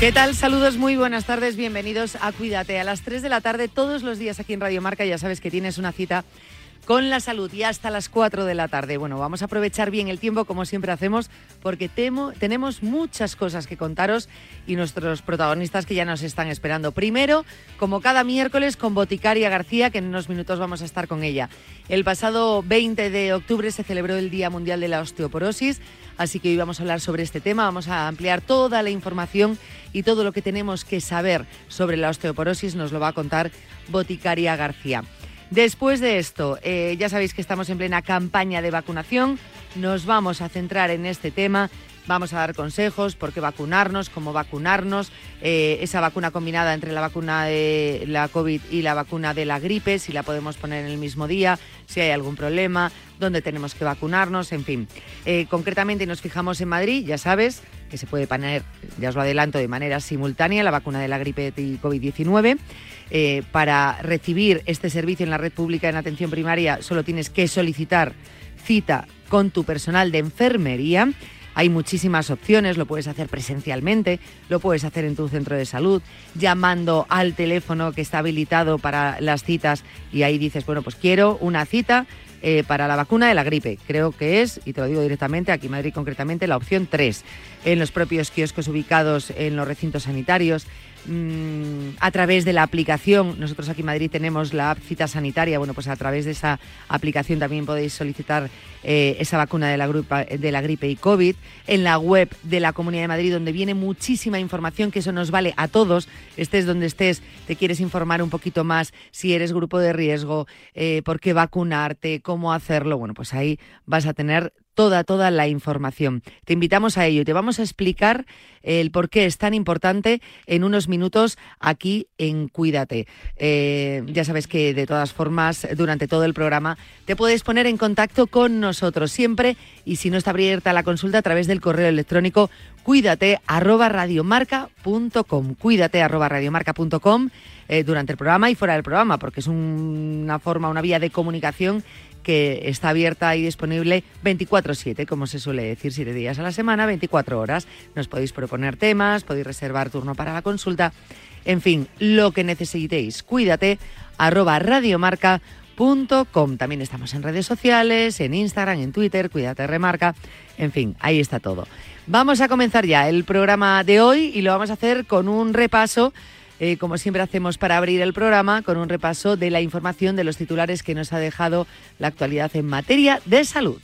¿Qué tal? Saludos, muy buenas tardes, bienvenidos a Cuídate. A las 3 de la tarde, todos los días aquí en Radio Marca, ya sabes que tienes una cita con la salud y hasta las 4 de la tarde. Bueno, vamos a aprovechar bien el tiempo como siempre hacemos porque temo, tenemos muchas cosas que contaros y nuestros protagonistas que ya nos están esperando. Primero, como cada miércoles, con Boticaria García, que en unos minutos vamos a estar con ella. El pasado 20 de octubre se celebró el Día Mundial de la Osteoporosis. Así que hoy vamos a hablar sobre este tema, vamos a ampliar toda la información y todo lo que tenemos que saber sobre la osteoporosis nos lo va a contar Boticaria García. Después de esto, eh, ya sabéis que estamos en plena campaña de vacunación, nos vamos a centrar en este tema Vamos a dar consejos, por qué vacunarnos, cómo vacunarnos, eh, esa vacuna combinada entre la vacuna de la COVID y la vacuna de la gripe, si la podemos poner en el mismo día, si hay algún problema, dónde tenemos que vacunarnos, en fin. Eh, concretamente nos fijamos en Madrid, ya sabes que se puede poner, ya os lo adelanto, de manera simultánea la vacuna de la gripe y COVID-19. Eh, para recibir este servicio en la red pública en atención primaria solo tienes que solicitar cita con tu personal de enfermería hay muchísimas opciones, lo puedes hacer presencialmente, lo puedes hacer en tu centro de salud, llamando al teléfono que está habilitado para las citas y ahí dices, bueno, pues quiero una cita eh, para la vacuna de la gripe. Creo que es, y te lo digo directamente, aquí en Madrid concretamente, la opción 3. En los propios kioscos ubicados en los recintos sanitarios, a través de la aplicación. Nosotros aquí en Madrid tenemos la cita sanitaria. Bueno, pues a través de esa aplicación también podéis solicitar eh, esa vacuna de la, de la gripe y COVID. En la web de la Comunidad de Madrid, donde viene muchísima información, que eso nos vale a todos. Estés donde estés, te quieres informar un poquito más si eres grupo de riesgo, eh, por qué vacunarte, cómo hacerlo. Bueno, pues ahí vas a tener toda, toda la información. Te invitamos a ello y te vamos a explicar el por qué es tan importante en unos minutos aquí en Cuídate. Eh, ya sabes que de todas formas, durante todo el programa, te puedes poner en contacto con nosotros siempre y si no está abierta la consulta a través del correo electrónico cuídate arroba. Cuídate arroba eh, durante el programa y fuera del programa, porque es una forma, una vía de comunicación que está abierta y disponible 24/7, como se suele decir, 7 días a la semana, 24 horas. Nos podéis proponer temas, podéis reservar turno para la consulta, en fin, lo que necesitéis. Cuídate, arroba radiomarca.com. También estamos en redes sociales, en Instagram, en Twitter, cuídate, remarca, en fin, ahí está todo. Vamos a comenzar ya el programa de hoy y lo vamos a hacer con un repaso eh, como siempre hacemos para abrir el programa, con un repaso de la información de los titulares que nos ha dejado la actualidad en materia de salud.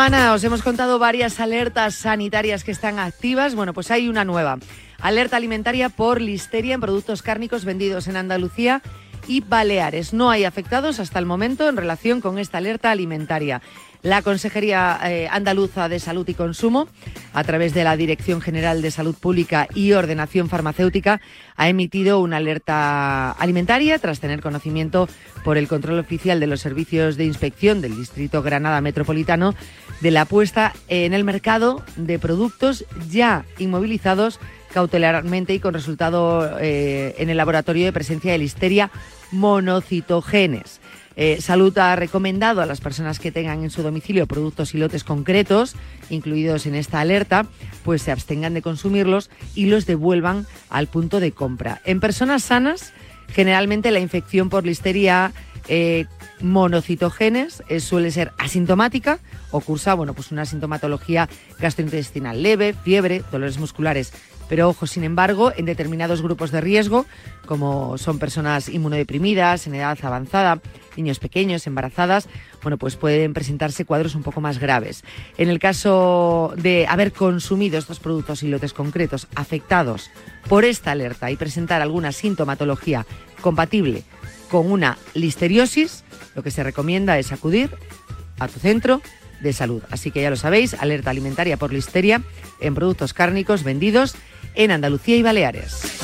Semana os hemos contado varias alertas sanitarias que están activas. Bueno, pues hay una nueva. Alerta alimentaria por listeria en productos cárnicos vendidos en Andalucía y Baleares. No hay afectados hasta el momento en relación con esta alerta alimentaria. La Consejería eh, Andaluza de Salud y Consumo, a través de la Dirección General de Salud Pública y Ordenación Farmacéutica, ha emitido una alerta alimentaria tras tener conocimiento por el control oficial de los servicios de inspección del Distrito Granada Metropolitano de la puesta en el mercado de productos ya inmovilizados cautelarmente y con resultado eh, en el laboratorio de presencia de listeria monocitogenes. Eh, Salud ha recomendado a las personas que tengan en su domicilio productos y lotes concretos, incluidos en esta alerta, pues se abstengan de consumirlos y los devuelvan al punto de compra. En personas sanas, Generalmente la infección por listeria eh, monocitogenes eh, suele ser asintomática o cursa bueno, pues una sintomatología gastrointestinal leve, fiebre, dolores musculares. Pero ojo, sin embargo, en determinados grupos de riesgo, como son personas inmunodeprimidas, en edad avanzada, niños pequeños, embarazadas, bueno, pues pueden presentarse cuadros un poco más graves. En el caso de haber consumido estos productos y lotes concretos afectados por esta alerta y presentar alguna sintomatología compatible con una listeriosis, lo que se recomienda es acudir a tu centro de salud. Así que ya lo sabéis, alerta alimentaria por listeria en productos cárnicos vendidos en Andalucía y Baleares.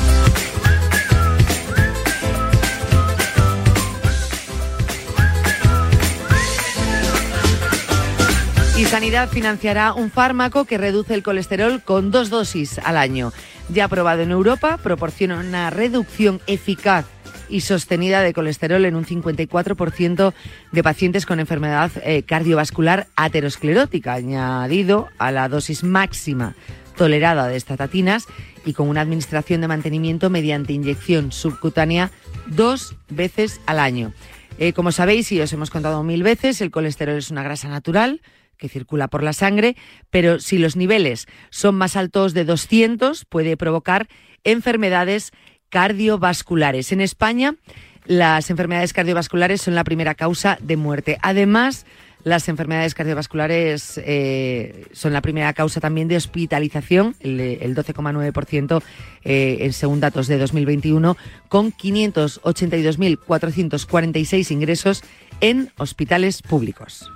Y Sanidad financiará un fármaco que reduce el colesterol con dos dosis al año. Ya aprobado en Europa, proporciona una reducción eficaz y sostenida de colesterol en un 54% de pacientes con enfermedad eh, cardiovascular aterosclerótica, añadido a la dosis máxima tolerada de estatatinas y con una administración de mantenimiento mediante inyección subcutánea dos veces al año. Eh, como sabéis y os hemos contado mil veces, el colesterol es una grasa natural que circula por la sangre, pero si los niveles son más altos de 200 puede provocar enfermedades cardiovasculares. En España, las enfermedades cardiovasculares son la primera causa de muerte. Además, las enfermedades cardiovasculares eh, son la primera causa también de hospitalización, el, 12,9% eh, según datos de 2021, con 582.446 ingresos en hospitales públicos.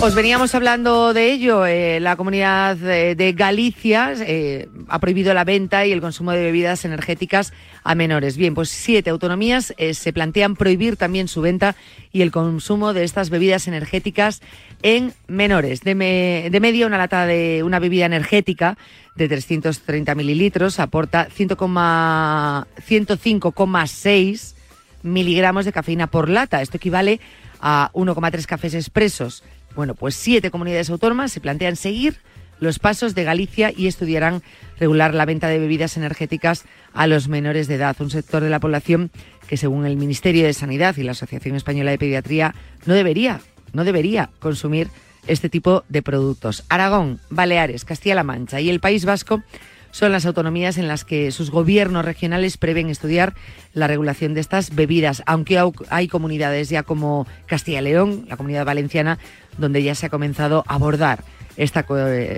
Os veníamos hablando de ello. Eh, la comunidad de, Galicia eh, ha prohibido la venta y el consumo de bebidas energéticas a menores. Bien, pues siete autonomías eh, se plantean prohibir también su venta y el consumo de estas bebidas energéticas en menores. De, de media, una lata de una bebida energética de 330 mililitros aporta 105,6 miligramos de cafeína por lata. Esto equivale a 1,3 cafés expresos. Bueno, pues siete comunidades autónomas se plantean seguir los pasos de Galicia y estudiarán regular la venta de bebidas energéticas a los menores de edad, un sector de la población que según el Ministerio de Sanidad y la Asociación Española de Pediatría no debería, no debería consumir este tipo de productos. Aragón, Baleares, Castilla-La Mancha y el País Vasco son las autonomías en las que sus gobiernos regionales prevén estudiar la regulación de estas bebidas, aunque hay comunidades ya como Castilla y León, la comunidad valenciana, donde ya se ha comenzado a abordar esta,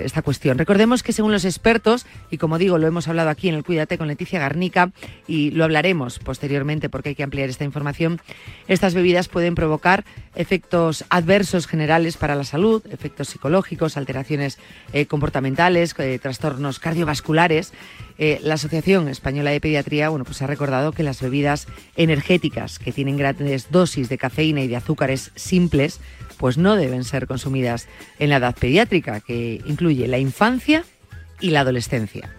esta cuestión. Recordemos que según los expertos, y como digo, lo hemos hablado aquí en el Cuídate con Leticia Garnica y lo hablaremos posteriormente porque hay que ampliar esta información, estas bebidas pueden provocar efectos adversos generales para la salud, efectos psicológicos, alteraciones eh, comportamentales, eh, trastornos cardiovasculares. Eh, la Asociación Española de Pediatría bueno, pues ha recordado que las bebidas energéticas que tienen grandes dosis de cafeína y de azúcares simples pues no deben ser consumidas en la edad pediátrica, que incluye la infancia y la adolescencia.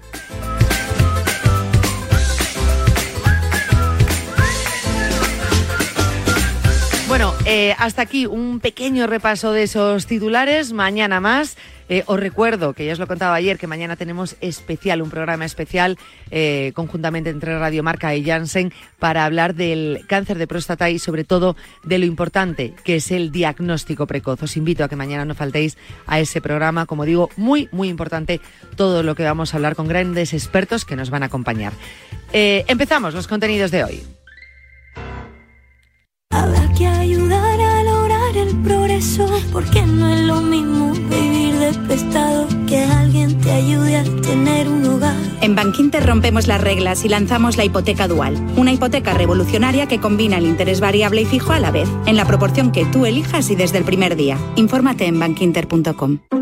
Bueno, eh, hasta aquí un pequeño repaso de esos titulares. Mañana más. Eh, os recuerdo, que ya os lo contaba ayer, que mañana tenemos especial, un programa especial eh, conjuntamente entre Radio Marca y Janssen para hablar del cáncer de próstata y sobre todo de lo importante que es el diagnóstico precoz. Os invito a que mañana no faltéis a ese programa, como digo, muy, muy importante todo lo que vamos a hablar con grandes expertos que nos van a acompañar. Eh, empezamos los contenidos de hoy. Habrá que ayudar a lograr el progreso, porque no es lo mismo vivir de prestado que alguien te ayude a tener un hogar. En Bankinter rompemos las reglas y lanzamos la hipoteca dual, una hipoteca revolucionaria que combina el interés variable y fijo a la vez, en la proporción que tú elijas y desde el primer día. Infórmate en bankinter.com.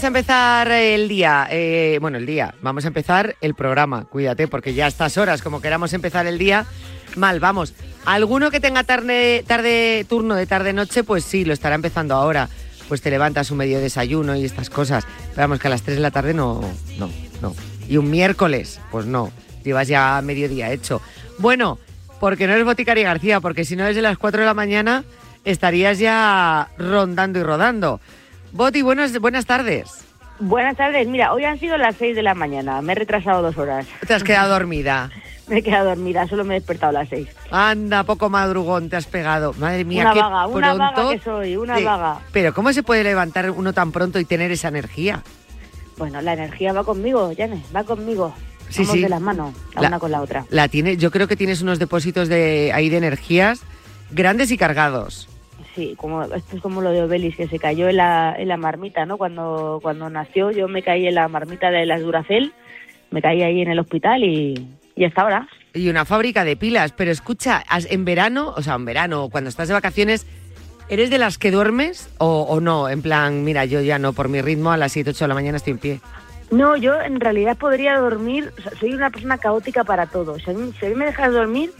Vamos a empezar el día. eh, bueno, el día, vamos a empezar el programa. Cuídate, porque ya a estas horas, como queramos empezar el día, mal, vamos. Alguno que tenga tarde, turno de tarde-noche, pues sí, lo estará empezando ahora. Pues te levantas un medio desayuno y estas cosas. Pero vamos, que a las 3 de la tarde no, no, no. Y un miércoles, pues no. Llevas ya mediodía hecho. Bueno, porque no eres Boticaria García, porque si no desde las 4 de la mañana estarías ya rondando y rodando. Boti, buenas, buenas tardes. Buenas tardes, mira, hoy han sido las 6 de la mañana, me he retrasado dos horas, Te has quedado dormida. me he quedado dormida, solo me he despertado a las 6. Anda, poco madrugón te has pegado. Madre mía, Una qué vaga, una vaga que soy, una te- vaga. Pero ¿cómo se puede levantar uno tan pronto y tener esa energía? Bueno, la energía va conmigo, Janes, va conmigo. Sí, Vamos sí. de las manos, la, La- una con la otra. La tiene, yo creo que tienes unos depósitos de ahí de energías grandes y cargados. Sí, como, esto es como lo de Obelis, que se cayó en la, en la marmita, ¿no? Cuando, cuando nació yo me caí en la marmita de las Duracel, me caí ahí en el hospital y, y hasta ahora. Y una fábrica de pilas. Pero escucha, en verano, o sea, en verano, cuando estás de vacaciones, ¿eres de las que duermes o, o no? En plan, mira, yo ya no, por mi ritmo, a las 7, 8 de la mañana estoy en pie. No, yo en realidad podría dormir, o sea, soy una persona caótica para todo. Si a, mí, si a mí me dejas dormir,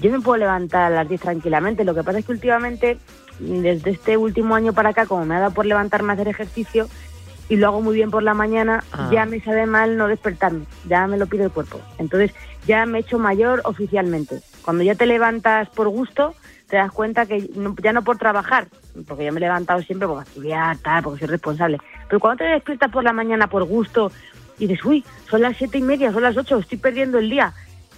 yo me puedo levantar a las 10 tranquilamente. Lo que pasa es que últimamente, desde este último año para acá, como me ha dado por levantarme a hacer ejercicio y lo hago muy bien por la mañana, Ah. ya me sabe mal no despertarme, ya me lo pide el cuerpo. Entonces ya me he hecho mayor oficialmente. Cuando ya te levantas por gusto, te das cuenta que no- ya no por trabajar, porque yo me he levantado siempre por estudiar, tal, porque soy responsable. Pero cuando te despiertas por la mañana por gusto y dices, uy, son las siete y media, son las ocho, estoy perdiendo el día.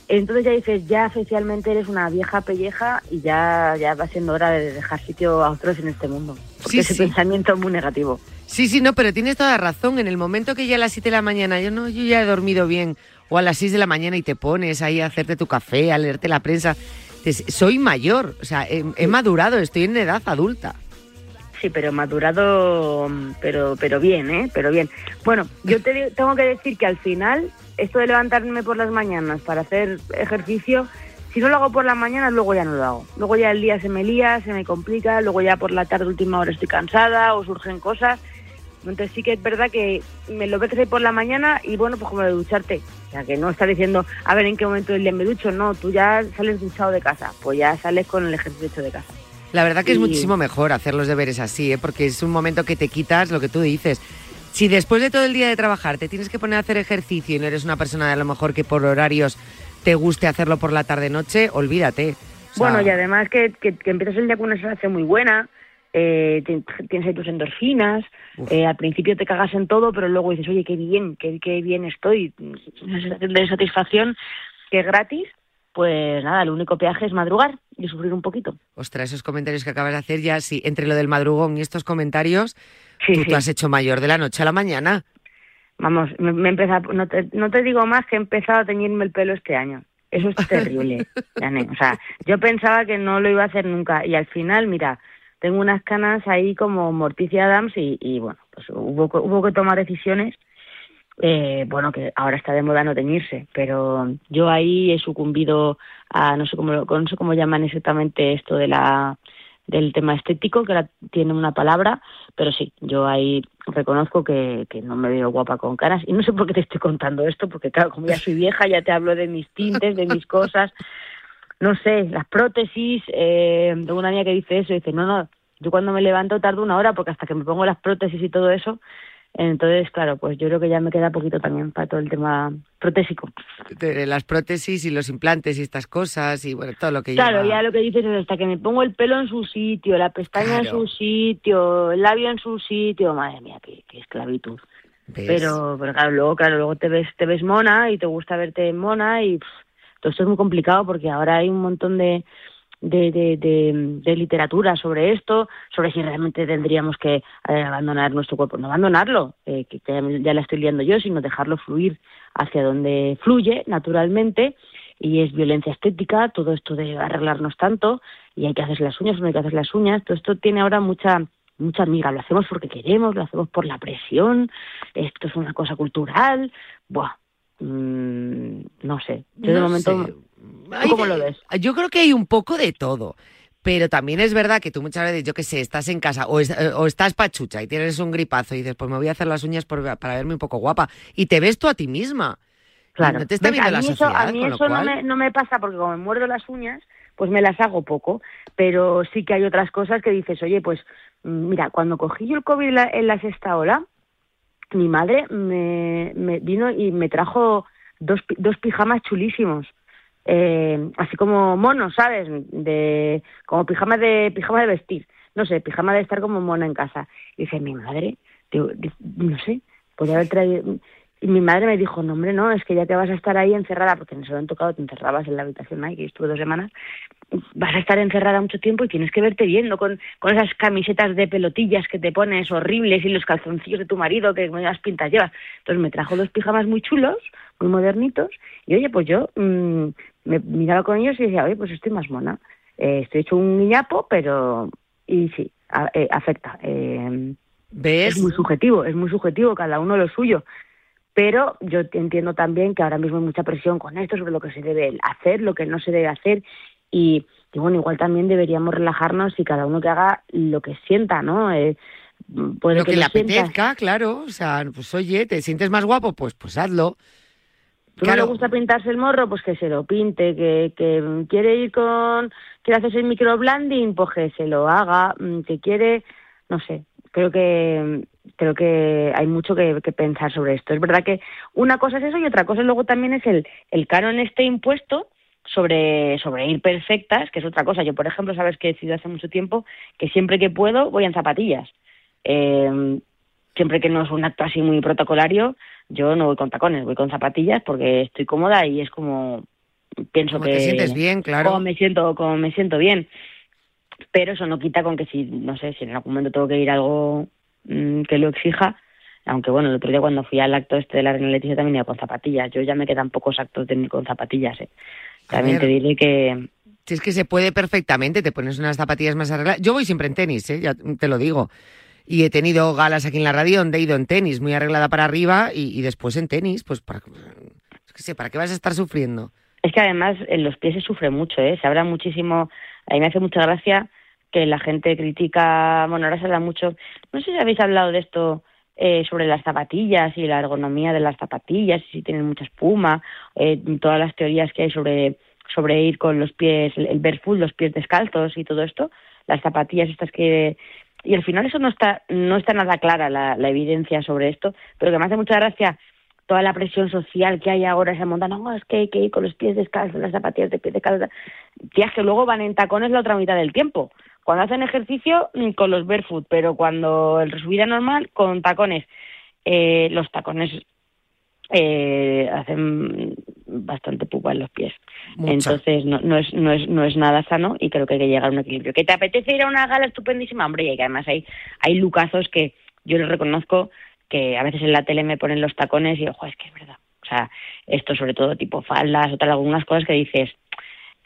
Entonces ya dices, ya oficialmente eres una vieja pelleja y ya, ya va siendo hora de dejar sitio a otros en este mundo. Porque Sí, ese sí. pensamiento es muy negativo. Sí, sí, no, pero tienes toda razón. En el momento que ya a las 7 de la mañana, yo no, yo ya he dormido bien, o a las 6 de la mañana y te pones ahí a hacerte tu café, a leerte la prensa, soy mayor, o sea, he, he madurado, estoy en edad adulta. Sí, pero madurado, pero pero bien, ¿eh? Pero bien. Bueno, yo te digo- tengo que decir que al final, esto de levantarme por las mañanas para hacer ejercicio, si no lo hago por las mañanas, luego ya no lo hago. Luego ya el día se me lía, se me complica, luego ya por la tarde, última hora, estoy cansada o surgen cosas. Entonces sí que es verdad que me lo ves por la mañana y bueno, pues como de ducharte. O sea, que no estás diciendo, a ver en qué momento del día me ducho. No, tú ya sales duchado de casa. Pues ya sales con el ejercicio hecho de casa. La verdad que es muchísimo mejor hacer los deberes así, ¿eh? porque es un momento que te quitas lo que tú dices. Si después de todo el día de trabajar te tienes que poner a hacer ejercicio y no eres una persona a lo mejor que por horarios te guste hacerlo por la tarde-noche, olvídate. O sea, Bueno, y además que, que, que empiezas el día con una sensación muy buena, eh, ti- tienes ahí tus endorfinas, eh, al principio te cagas en todo, pero luego dices, oye, qué bien, qué, qué bien estoy, una sensación de satisfacción que es gratis, pues nada, el único peaje es madrugar y sufrir un poquito. Ostras, esos comentarios que acabas de hacer ya, sí, entre lo del madrugón y estos comentarios, Sí, tú sí. te has hecho mayor de la noche a la mañana. Vamos, me, me he empezado- no, te, no te digo más que he empezado a teñirme el pelo este año. Eso es terrible. O sea, yo pensaba que no lo iba a hacer nunca y al final, mira, tengo unas canas ahí como Morticia Adams y, y bueno, pues hubo, que- hubo que tomar decisiones. Eh, bueno, que ahora está de moda no teñirse, pero yo ahí he sucumbido a, no sé cómo, no sé cómo llaman exactamente esto de la del tema estético, que ahora tiene una palabra, pero sí, yo ahí reconozco que, que no me veo guapa con caras. Y no sé por qué te estoy contando esto, porque claro, como ya soy vieja, ya te hablo de mis tintes, de mis cosas, no sé, las prótesis, eh, tengo una amiga que dice eso, dice, no, no, yo cuando me levanto tardo una hora porque hasta que me pongo las prótesis y todo eso, entonces, claro, pues yo creo que ya me queda poquito también para todo el tema protésico. De las prótesis y los implantes y estas cosas y bueno, todo lo que Claro, lleva. ya lo que dices es hasta que me pongo el pelo en su sitio, la pestaña en su sitio, el labio en su sitio, madre mía, qué, qué esclavitud. ¿Ves? Pero, pero claro, luego, claro, luego te ves, te ves mona y te gusta verte mona y pff, todo esto es muy complicado porque ahora hay un montón de, de, de, de, de literatura sobre esto, sobre si realmente tendríamos que eh, abandonar nuestro cuerpo. No abandonarlo, eh, que ya, ya la estoy liando yo, sino dejarlo fluir hacia donde fluye naturalmente. Y es violencia estética, todo esto de arreglarnos tanto y hay que hacer las uñas no hay que hacer las uñas, todo esto tiene ahora mucha mucha amiga, lo hacemos porque queremos, lo hacemos por la presión, esto es una cosa cultural, buah, mm, no sé, yo de momento, sé. ¿tú Hay cómo lo ves? Yo creo que hay un poco de todo. Pero también es verdad que tú muchas veces, yo qué sé, estás en casa o, es- eh, o estás pachucha y tienes un gripazo y dices, pues me voy a hacer las uñas por- para verme un poco guapa. Y te ves tú a ti misma. Claro. no te está viendo a la mí sociedad, eso, a mí eso no, me, no me pasa porque como me muerdo las uñas, pues me las hago poco. Pero sí que hay otras cosas que dices, oye, pues mm, mira, cuando cogí yo el COVID en la, en la sexta ola, mi madre me, me vino y me trajo dos, dos pijamas chulísimos. Eh, así como monos, ¿sabes? De, como pijama de, pijama de vestir. No sé, pijama de estar como mona en casa. Y dice, mi madre, digo, di- no sé, podría haber traído... Y mi madre me dijo, no, hombre, no, es que ya que vas a estar ahí encerrada, porque en ese momento, claro, te encerrabas en la habitación ahí, que estuve dos semanas, vas a estar encerrada mucho tiempo y tienes que verte viendo con, con esas camisetas de pelotillas que te pones horribles y los calzoncillos de tu marido que las pintas llevas. Entonces me trajo dos pijamas muy chulos, muy modernitos, y oye, pues yo mm, me miraba con ellos y decía, oye, pues estoy más mona. Eh, estoy hecho un niñapo, pero... Y sí, a- eh, afecta. Eh, ¿Ves? es muy subjetivo, es muy subjetivo, cada uno lo suyo. Pero yo entiendo también que ahora mismo hay mucha presión con esto sobre lo que se debe hacer, lo que no se debe hacer. Y, y bueno, igual también deberíamos relajarnos y cada uno que haga lo que sienta, ¿no? Eh, puede lo que, le sientas- apetezca, claro. O sea, pues oye, ¿te sientes más guapo? Pues, pues hazlo. ¿Que no le gusta pintarse el morro? Pues que se lo pinte. ¿Que, que quiere ir con... quiere hacerse el microblending? Pues que se lo haga. Mm, ¿Que quiere...? No sé. Creo que creo que hay mucho que, que pensar sobre esto. Es verdad que una cosa es eso y otra cosa luego también es el, el canon este impuesto sobre, sobre ir perfectas, que es otra cosa. Yo, por ejemplo, sabes que he decidido hace mucho tiempo que siempre que puedo voy en zapatillas. Eh, siempre que no es un acto así muy protocolario, yo no voy con tacones, voy con zapatillas porque estoy cómoda y es como pienso Como que te sientes bien, claro. como me siento como me siento bien. Pero eso no quita con que si no sé, si en algún momento tengo que ir a algo mm, que lo exija, aunque bueno, el otro día cuando fui al acto este de la Reina Leticia también iba con zapatillas. Yo ya me quedan pocos actos de con zapatillas, ¿eh? También te diré que Si es que se puede perfectamente, te pones unas zapatillas más arregladas. Yo voy siempre en tenis, ¿eh? ya te lo digo. Y he tenido galas aquí en la radio donde he ido en tenis, muy arreglada para arriba y, y después en tenis, pues para, es que sé, ¿para qué vas a estar sufriendo? Es que además en los pies se sufre mucho, ¿eh? Se habla muchísimo. A mí me hace mucha gracia que la gente critica. Bueno, ahora se habla mucho. No sé si habéis hablado de esto eh, sobre las zapatillas y la ergonomía de las zapatillas, si tienen mucha espuma, eh, todas las teorías que hay sobre sobre ir con los pies, el barefoot, los pies descalzos y todo esto, las zapatillas estas que y al final eso no está no está nada clara la, la evidencia sobre esto, pero que me hace mucha gracia toda la presión social que hay ahora se monta, no, es que hay que ir con los pies descalzos, las zapatillas de pies descalzos. Tías que luego van en tacones la otra mitad del tiempo. Cuando hacen ejercicio, mm, con los barefoot, pero cuando el su vida normal, con tacones. Eh, los tacones eh, hacen bastante pupa en los pies. Entonces no, no, es, no, es, no es nada sano y creo que hay que llegar a un equilibrio. ¿Que te apetece ir a una gala estupendísima? Hombre, y que además hay, hay lucazos que yo les reconozco que a veces en la tele me ponen los tacones y ojo, es que es verdad. O sea, esto sobre todo tipo faldas o tal, algunas cosas que dices,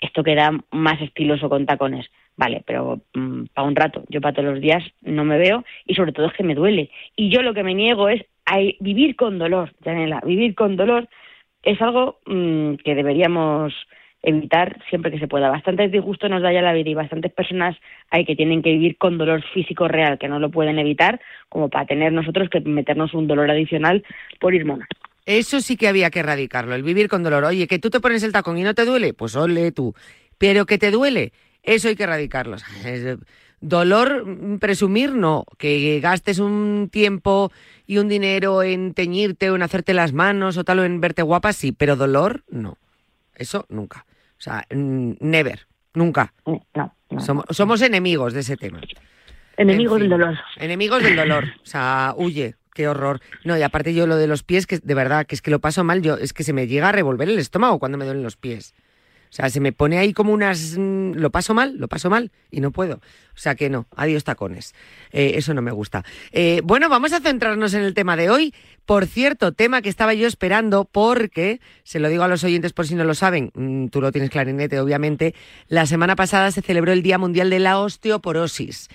esto queda más estiloso con tacones. Vale, pero mm, para un rato, yo para todos los días no me veo y sobre todo es que me duele. Y yo lo que me niego es a vivir con dolor, Janela, vivir con dolor es algo mm, que deberíamos evitar siempre que se pueda. Bastantes disgustos nos da ya la vida y bastantes personas hay que tienen que vivir con dolor físico real, que no lo pueden evitar, como para tener nosotros que meternos un dolor adicional por ir mona. Eso sí que había que erradicarlo, el vivir con dolor. Oye, que tú te pones el tacón y no te duele, pues ole tú. Pero que te duele, eso hay que erradicarlo. Dolor, mm, presumir no. Que gastes un tiempo y un dinero en teñirte o en hacerte las manos o tal o en verte guapa, sí. Pero dolor, no. Eso nunca. O sea, never. Nunca. No, no. Somos, somos enemigos de ese tema. Enemigos En fin, del dolor. Enemigos del dolor. O sea, huye. Qué horror. No, y aparte yo lo de los pies, que de verdad, que es que lo paso mal, yo es que se me llega a revolver el estómago cuando me duelen los pies. O sea, se me pone ahí como unas... mm, Lo paso mal, lo paso mal y no puedo. O sea que no, adiós tacones. Eh, eso no me gusta. Eh, bueno, vamos a centrarnos en el tema de hoy. Por cierto, tema que estaba yo esperando porque, se lo digo a los oyentes por si no lo saben, mm, tú lo tienes clarinete obviamente, la semana pasada se celebró el Día Mundial de la Osteoporosis.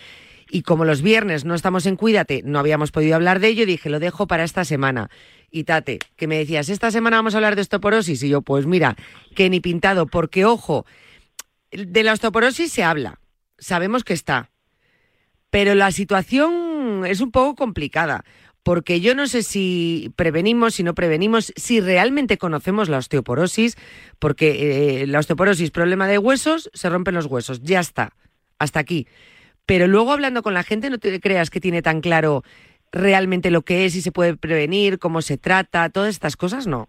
Y como los viernes no estamos en Cuídate, no habíamos podido hablar de ello, dije, lo dejo para esta semana. Y Tate, que me decías, esta semana vamos a hablar de osteoporosis. Y yo, pues mira, que ni pintado, porque ojo, de la osteoporosis se habla, sabemos que está, pero la situación es un poco complicada, porque yo no sé si prevenimos, si no prevenimos, si realmente conocemos la osteoporosis, porque eh, la osteoporosis, problema de huesos, se rompen los huesos, ya está, hasta aquí. Pero luego hablando con la gente, no te creas que tiene tan claro realmente lo que es, si se puede prevenir, cómo se trata, todas estas cosas, no.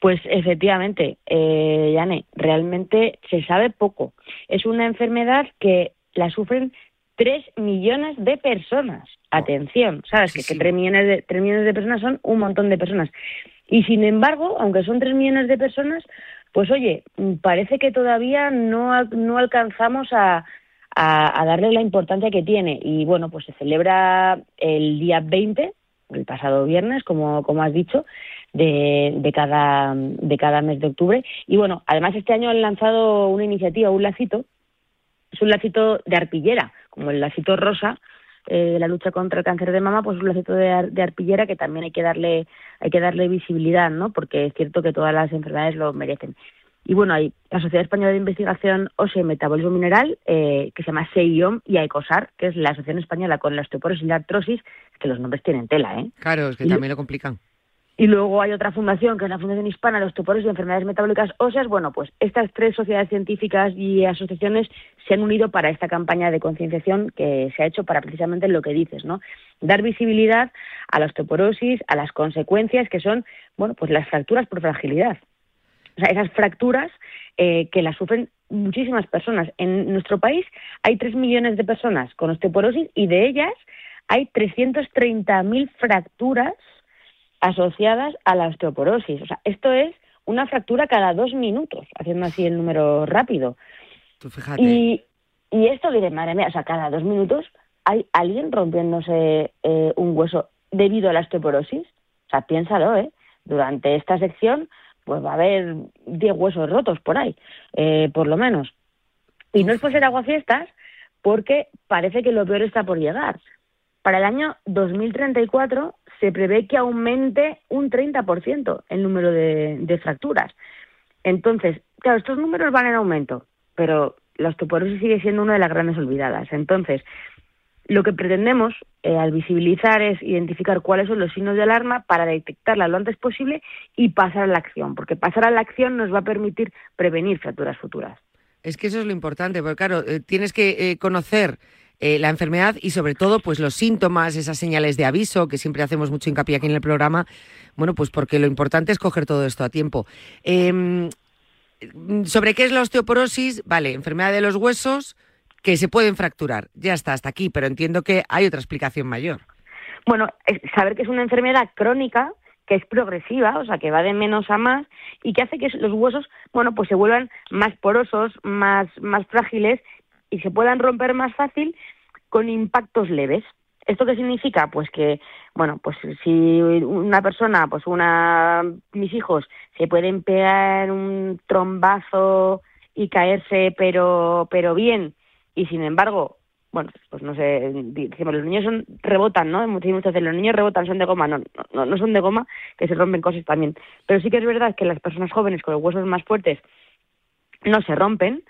Pues efectivamente, eh, Yane, realmente se sabe poco. Es una enfermedad que la sufren tres millones de personas. Atención, ¿sabes? Que, que millones, de, tres millones de personas son un montón de personas. Y sin embargo, aunque son tres millones de personas, pues oye, parece que todavía no, no alcanzamos a, a, a darle la importancia que tiene. Y bueno, pues se celebra el día 20, el pasado viernes, como, como has dicho, de, de, cada, de cada mes de octubre. Y bueno, además este año han lanzado una iniciativa, un lacito, es un lacito de arpillera, como el lacito rosa eh, de la lucha contra el cáncer de mama, pues un lacito de, ar- de arpillera que también hay que darle hay que darle visibilidad, ¿no? Porque es cierto que todas las enfermedades lo merecen. Y bueno, hay la Sociedad Española de Investigación Ósea y Metabolismo Mineral, eh, que se llama SEIOM, y AECOSAR, que es la Asociación Española con la Osteoporosis y la Artrosis, que los nombres tienen tela, ¿eh? Claro, es que Y- también lo complican. Y luego hay otra fundación, que es la Fundación Hispana de Osteoporosis y Enfermedades Metabólicas Óseas. Bueno, pues estas tres sociedades científicas y asociaciones se han unido para esta campaña de concienciación que se ha hecho para precisamente lo que dices, ¿no? Dar visibilidad a la osteoporosis, a las consecuencias que son, bueno, pues las fracturas por fragilidad. O sea, esas fracturas eh, que las sufren muchísimas personas. En nuestro país hay 3 millones de personas con osteoporosis y de ellas hay 330.000 fracturas asociadas a la osteoporosis. O sea, esto es una fractura cada dos minutos, haciendo así el número rápido. Tú fíjate. Y, y esto diré, madre mía, o sea, cada dos minutos hay alguien rompiéndose eh, un hueso debido a la osteoporosis. O sea, piénsalo, ¿eh? Durante esta sección, pues va a haber 10 huesos rotos por ahí, eh, por lo menos. Y no es por ser aguafiestas, porque parece que lo peor está por llegar. Para el año 2034 se prevé que aumente un 30% el número de, de fracturas. Entonces, claro, estos números van en aumento, pero la osteoporosis sigue siendo una de las grandes olvidadas. Entonces, lo que pretendemos eh, al visibilizar es identificar cuáles son los signos de alarma para detectarla lo antes posible y pasar a la acción, porque pasar a la acción nos va a permitir prevenir fracturas futuras. Es que eso es lo importante, porque claro, eh, tienes que eh, conocer eh, la enfermedad y sobre todo pues los síntomas, esas señales de aviso, que siempre hacemos mucho hincapié aquí en el programa, bueno, pues porque lo importante es coger todo esto a tiempo. Eh, sobre qué es la osteoporosis, vale, enfermedad de los huesos que se pueden fracturar, ya está, hasta aquí, pero entiendo que hay otra explicación mayor. Bueno, saber que es una enfermedad crónica que es progresiva, o sea, que va de menos a más y que hace que los huesos, bueno, pues se vuelvan más porosos, más, más frágiles y se puedan romper más fácil con impactos leves. ¿Esto qué significa? Pues que, bueno, pues si una persona, pues una, mis hijos, se pueden pegar un trombazo y caerse, pero, pero bien, y sin embargo, bueno, pues no sé, decimos, los niños son, rebotan, ¿no? Muchas veces los niños rebotan, son de goma, no, no, no son de goma, que se rompen cosas también. Pero sí que es verdad que las personas jóvenes con los huesos más fuertes no se rompen,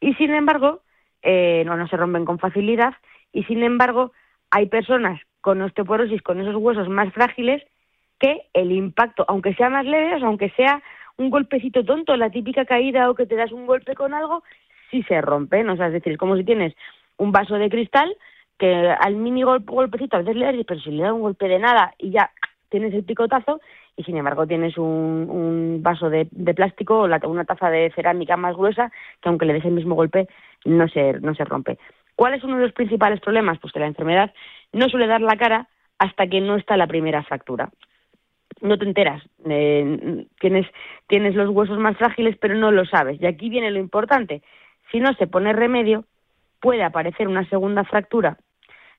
y sin embargo, eh, no, no se rompen con facilidad, y sin embargo, hay personas con osteoporosis, con esos huesos más frágiles, que el impacto, aunque sea más leve, o aunque sea un golpecito tonto, la típica caída o que te das un golpe con algo, sí se rompen. O sea, es decir, es como si tienes un vaso de cristal que al mini golpe, golpecito a veces le das, pero si le das un golpe de nada y ya tienes el picotazo, y sin embargo tienes un, un vaso de, plástico o una taza de cerámica más gruesa que aunque le des el mismo golpe no se, no se rompe. ¿Cuál es uno de los principales problemas? Pues que la enfermedad no suele dar la cara hasta que no está la primera fractura. no te enteras. Eh, tienes, tienes los huesos más frágiles, pero no lo sabes. Y aquí viene lo importante. Si no se pone remedio, puede aparecer una segunda fractura.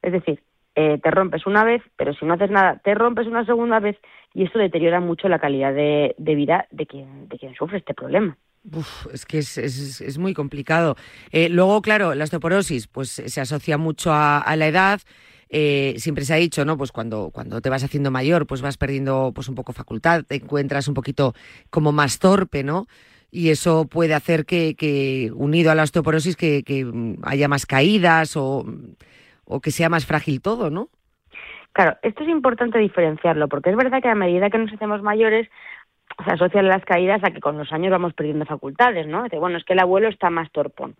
Es decir, eh, te rompes una vez, pero si no haces nada, te rompes una segunda vez y esto deteriora mucho la calidad de, de vida de quien, de quien sufre este problema. Uf, es que es, es, es muy complicado. Eh, luego, claro, la osteoporosis pues se asocia mucho a, a la edad. Eh, siempre se ha dicho, ¿no? Pues cuando, cuando te vas haciendo mayor, pues vas perdiendo pues un poco facultad, te encuentras un poquito como más torpe, ¿no? Y eso puede hacer que, que unido a la osteoporosis, que, que haya más caídas o, o que sea más frágil todo, ¿no? Claro, esto es importante diferenciarlo, porque es verdad que a medida que nos hacemos mayores, se asocian las caídas a que con los años vamos perdiendo facultades, ¿no? Dice, bueno, es que el abuelo está más torpón.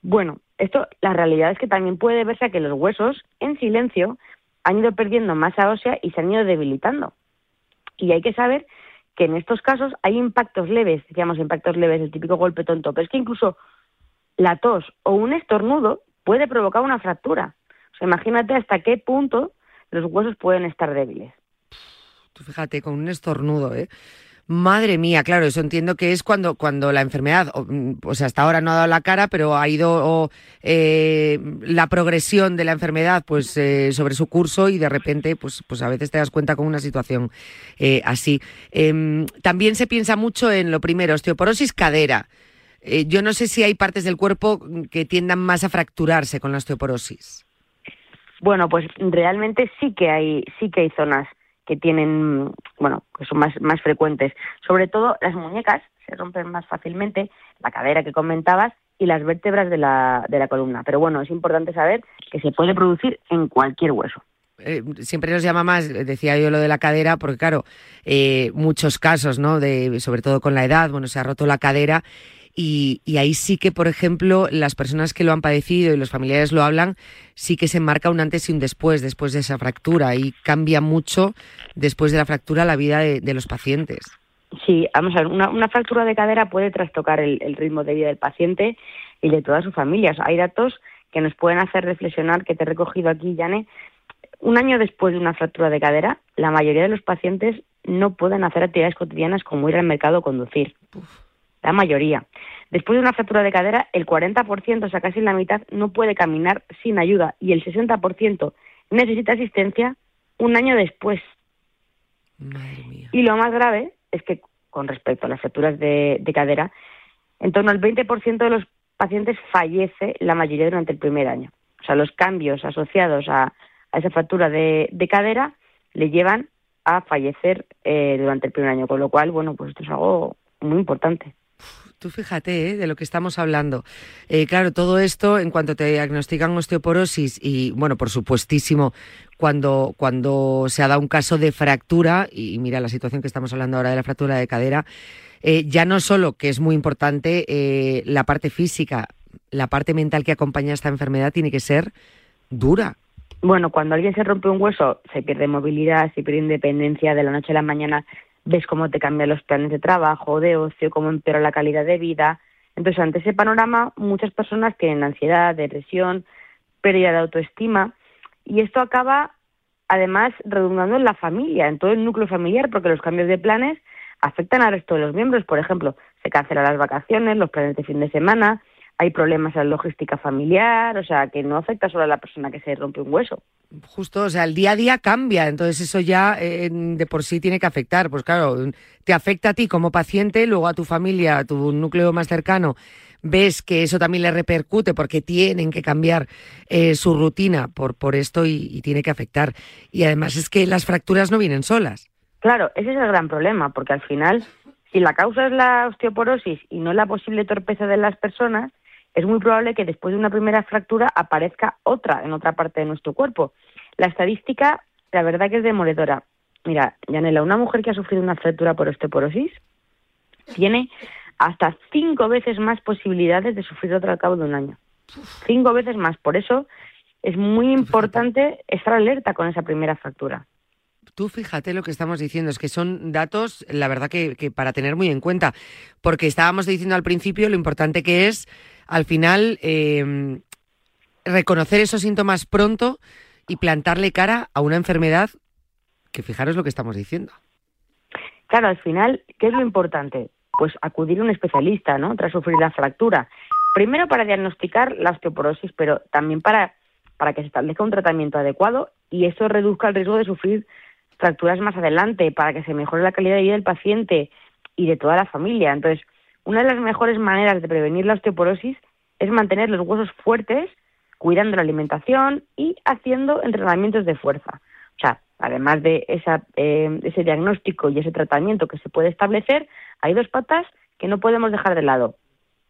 Bueno, esto, la realidad es que también puede verse a que los huesos, en silencio, han ido perdiendo masa ósea y se han ido debilitando. Y hay que saber que en estos casos hay impactos leves, decíamos impactos leves, el típico golpe tonto, pero es que incluso la tos o un estornudo puede provocar una fractura. O sea, imagínate hasta qué punto los huesos pueden estar débiles. Tú fíjate, con un estornudo, ¿eh? Madre mía, claro, eso entiendo que es cuando, cuando la enfermedad, o, mm, sea, hasta ahora no ha dado la cara, pero ha ido o, eh, la progresión de la enfermedad pues eh, sobre su curso y de repente pues, pues a veces te das cuenta con una situación eh, así. Em, también se piensa mucho en lo primero, osteoporosis cadera. Eh, yo no sé si hay partes del cuerpo que tiendan más a fracturarse con la osteoporosis. Bueno, pues realmente sí que hay, sí que hay zonas tienen, bueno, que son más, más frecuentes. Sobre todo las muñecas se rompen más fácilmente, la cadera que comentabas y las vértebras de la, de la columna. Pero bueno, es importante saber que se puede producir en cualquier hueso. Eh, siempre nos llama más, decía yo lo de la cadera, porque claro, eh, muchos casos, ¿no? De, sobre todo con la edad, bueno, se ha roto la cadera y, y, ahí sí que, por ejemplo, las personas que lo han padecido y los familiares lo hablan, sí que se marca un antes y un después, después de esa fractura, y cambia mucho después de la fractura la vida de, de los pacientes. Sí, vamos a ver, una, una, fractura de cadera puede trastocar el, el, ritmo de vida del paciente y de toda su familia. O sea, hay datos que nos pueden hacer reflexionar, que te he recogido aquí, Yane. Un año después de una fractura de cadera, la mayoría de los pacientes no pueden hacer actividades cotidianas como ir al mercado o conducir. Uf la mayoría. Después de una fractura de cadera, el 40%, o sea, casi la mitad, no puede caminar sin ayuda y el 60% necesita asistencia un año después. Y lo más grave es que, con respecto a las fracturas de, de cadera, en torno al 20% de los pacientes fallece la mayoría durante el primer año. O sea, los cambios asociados a, a esa fractura de, de, cadera le llevan a fallecer eh, durante el primer año, con lo cual, bueno, pues esto es algo muy importante. Tú fíjate ¿eh? de lo que estamos hablando. Eh, claro, todo esto en cuanto te diagnostican osteoporosis y, bueno, por supuestísimo, cuando, cuando se ha dado un caso de fractura, y mira la situación que estamos hablando ahora de la fractura de cadera, eh, ya no solo que es muy importante eh, la parte física, la parte mental que acompaña a esta enfermedad tiene que ser dura. Bueno, cuando alguien se rompe un hueso, se pierde movilidad, se pierde independencia de la noche a la mañana ves cómo te cambian los planes de trabajo, de ocio, cómo empeora la calidad de vida. Entonces, ante ese panorama, muchas personas tienen ansiedad, depresión, pérdida de autoestima, y esto acaba, además, redundando en la familia, en todo el núcleo familiar, porque los cambios de planes afectan al resto de los miembros. Por ejemplo, se cancelan las vacaciones, los planes de fin de semana, hay problemas en la logística familiar, o sea, que no afecta solo a la persona que se rompe un hueso. Justo, o sea, el día a día cambia, entonces eso ya eh, de por sí tiene que afectar. Pues claro, te afecta a ti como paciente, luego a tu familia, a tu núcleo más cercano. Ves que eso también le repercute porque tienen que cambiar eh, su rutina por, por esto y, y tiene que afectar. Y además es que las fracturas no vienen solas. Claro, ese es el gran problema, porque al final, si la causa es la osteoporosis y no la posible torpeza de las personas, es muy probable que después de una primera fractura aparezca otra en otra parte de nuestro cuerpo. La estadística, la verdad que es demoledora. Mira, Yanela, una mujer que ha sufrido una fractura por osteoporosis tiene hasta cinco veces más posibilidades de sufrir otra al cabo de un año. Cinco veces más. Por eso es muy importante estar alerta con esa primera fractura. Tú fíjate lo que estamos diciendo, es que son datos, la verdad que, que, para tener muy en cuenta, porque estábamos diciendo al principio lo importante que es, al final, eh, reconocer esos síntomas pronto y plantarle cara a una enfermedad que fijaros lo que estamos diciendo. claro, al final, ¿qué es lo importante? Pues acudir a un especialista, ¿no? Tras sufrir la fractura. Primero para diagnosticar la osteoporosis, pero también para, para que se establezca un tratamiento adecuado y eso reduzca el riesgo de sufrir fracturas más adelante, para que se mejore la calidad de vida del paciente y de toda la familia. Entonces, una de las mejores maneras de prevenir la osteoporosis es mantener los huesos fuertes, cuidando la alimentación y haciendo entrenamientos de fuerza. O sea, además de esa, eh, ese diagnóstico y ese tratamiento que se puede establecer, hay dos patas que no podemos dejar de lado,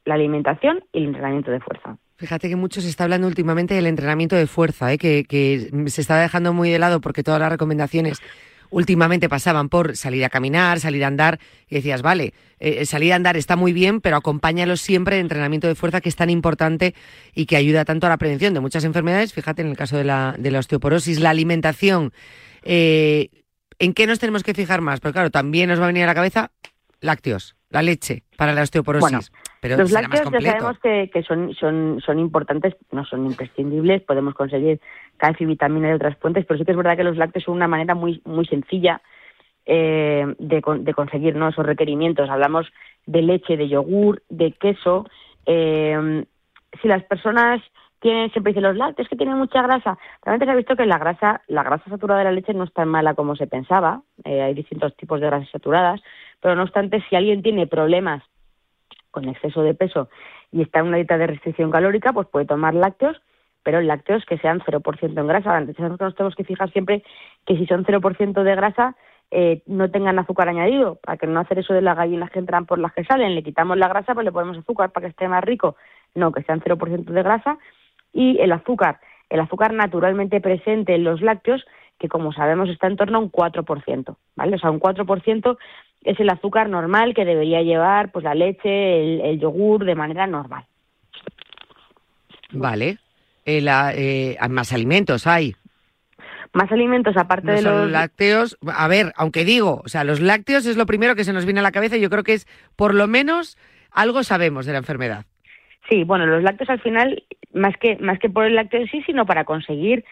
la alimentación y el entrenamiento de fuerza. Fíjate que mucho se está hablando últimamente del entrenamiento de fuerza, ¿eh? que, que se está dejando muy de lado porque todas las recomendaciones últimamente pasaban por salir a caminar, salir a andar, y decías, vale, eh, salir a andar está muy bien, pero acompáñalo siempre de entrenamiento de fuerza, que es tan importante y que ayuda tanto a la prevención de muchas enfermedades. Fíjate, en el caso de la, de la osteoporosis, la alimentación. Eh, ¿En qué nos tenemos que fijar más? Porque claro, también nos va a venir a la cabeza lácteos, la leche para la osteoporosis. Pero Los lácteos ya sabemos que, que son, son, son importantes, no son imprescindibles, podemos conseguir calcio y vitamina de otras fuentes, pero sí que es verdad que los lácteos son una manera muy, muy sencilla eh, de, de conseguir ¿no? esos requerimientos. Hablamos de leche, de yogur, de queso. eh, si las personas tienen, siempre dicen los lácteos que tienen mucha grasa, realmente se ha visto que la grasa, la grasa saturada de la leche no es tan mala como se pensaba. Eh, hay distintos tipos de grasas saturadas, pero no obstante, si alguien tiene problemas con exceso de peso y está en una dieta de restricción calórica, pues puede tomar lácteos, pero lácteos que sean 0% en grasa. Antes nos tenemos que fijar siempre que si son 0% de grasa, eh, no tengan azúcar añadido, para que no hacer eso de las gallinas que entran por las que salen, le quitamos la grasa, pues le ponemos azúcar para que esté más rico. No, que sean 0% de grasa. Y el azúcar, el azúcar naturalmente presente en los lácteos, que como sabemos está en torno a un 4%, ¿vale? O sea, un 4% es el azúcar normal que debería llevar pues la leche, el, el yogur de manera normal. Vale. Eh, la- eh, más alimentos hay. Más alimentos aparte No de los lácteos. A ver, aunque digo, o sea, los lácteos es lo primero que se nos viene a la cabeza y yo creo que es, por lo menos, algo sabemos de la enfermedad. Sí, bueno, los lácteos al final, más que, más que por el lácteo en sí, sino para conseguir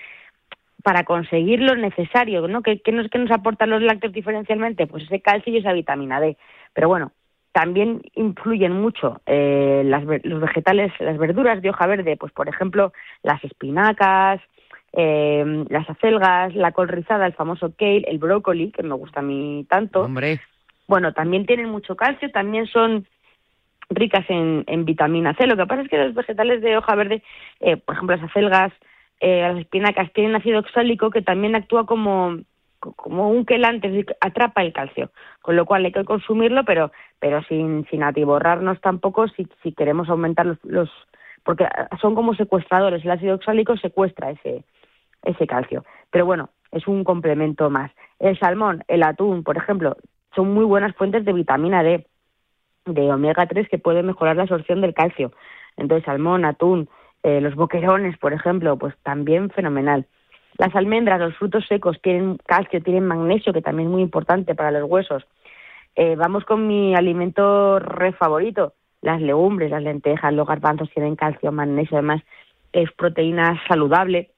para conseguir lo necesario, ¿no? ¿Qué, qué nos, qué nos aportan los lácteos diferencialmente? Pues ese calcio y esa vitamina D. Pero bueno, también influyen mucho eh, las, los vegetales, las verduras de hoja verde, pues por ejemplo, las espinacas, eh, las acelgas, la col rizada, el famoso kale, el brócoli, que me gusta a mí tanto. Hombre, Bueno, también tienen mucho calcio, también son ricas en, en vitamina C. Lo que pasa es que los vegetales de hoja verde, eh, por ejemplo, las acelgas, eh, las espinacas, tienen ácido oxálico que también actúa como, como un quelante, atrapa el calcio. Con lo cual hay que consumirlo, pero, pero sin, sin atiborrarnos tampoco si, si queremos aumentar los, los... Porque son como secuestradores. El ácido oxálico secuestra ese, ese calcio. Pero bueno, es un complemento más. El salmón, el atún, por ejemplo, son muy buenas fuentes de vitamina D, de omega 3 que pueden mejorar la absorción del calcio. Entonces, salmón, atún, eh, los boquerones, por ejemplo, pues también fenomenal. Las almendras, los frutos secos tienen calcio, tienen magnesio, que también es muy importante para los huesos. Eh, vamos con mi alimento re favorito, las legumbres, las lentejas, los garbanzos tienen calcio, magnesio, además es proteína saludable,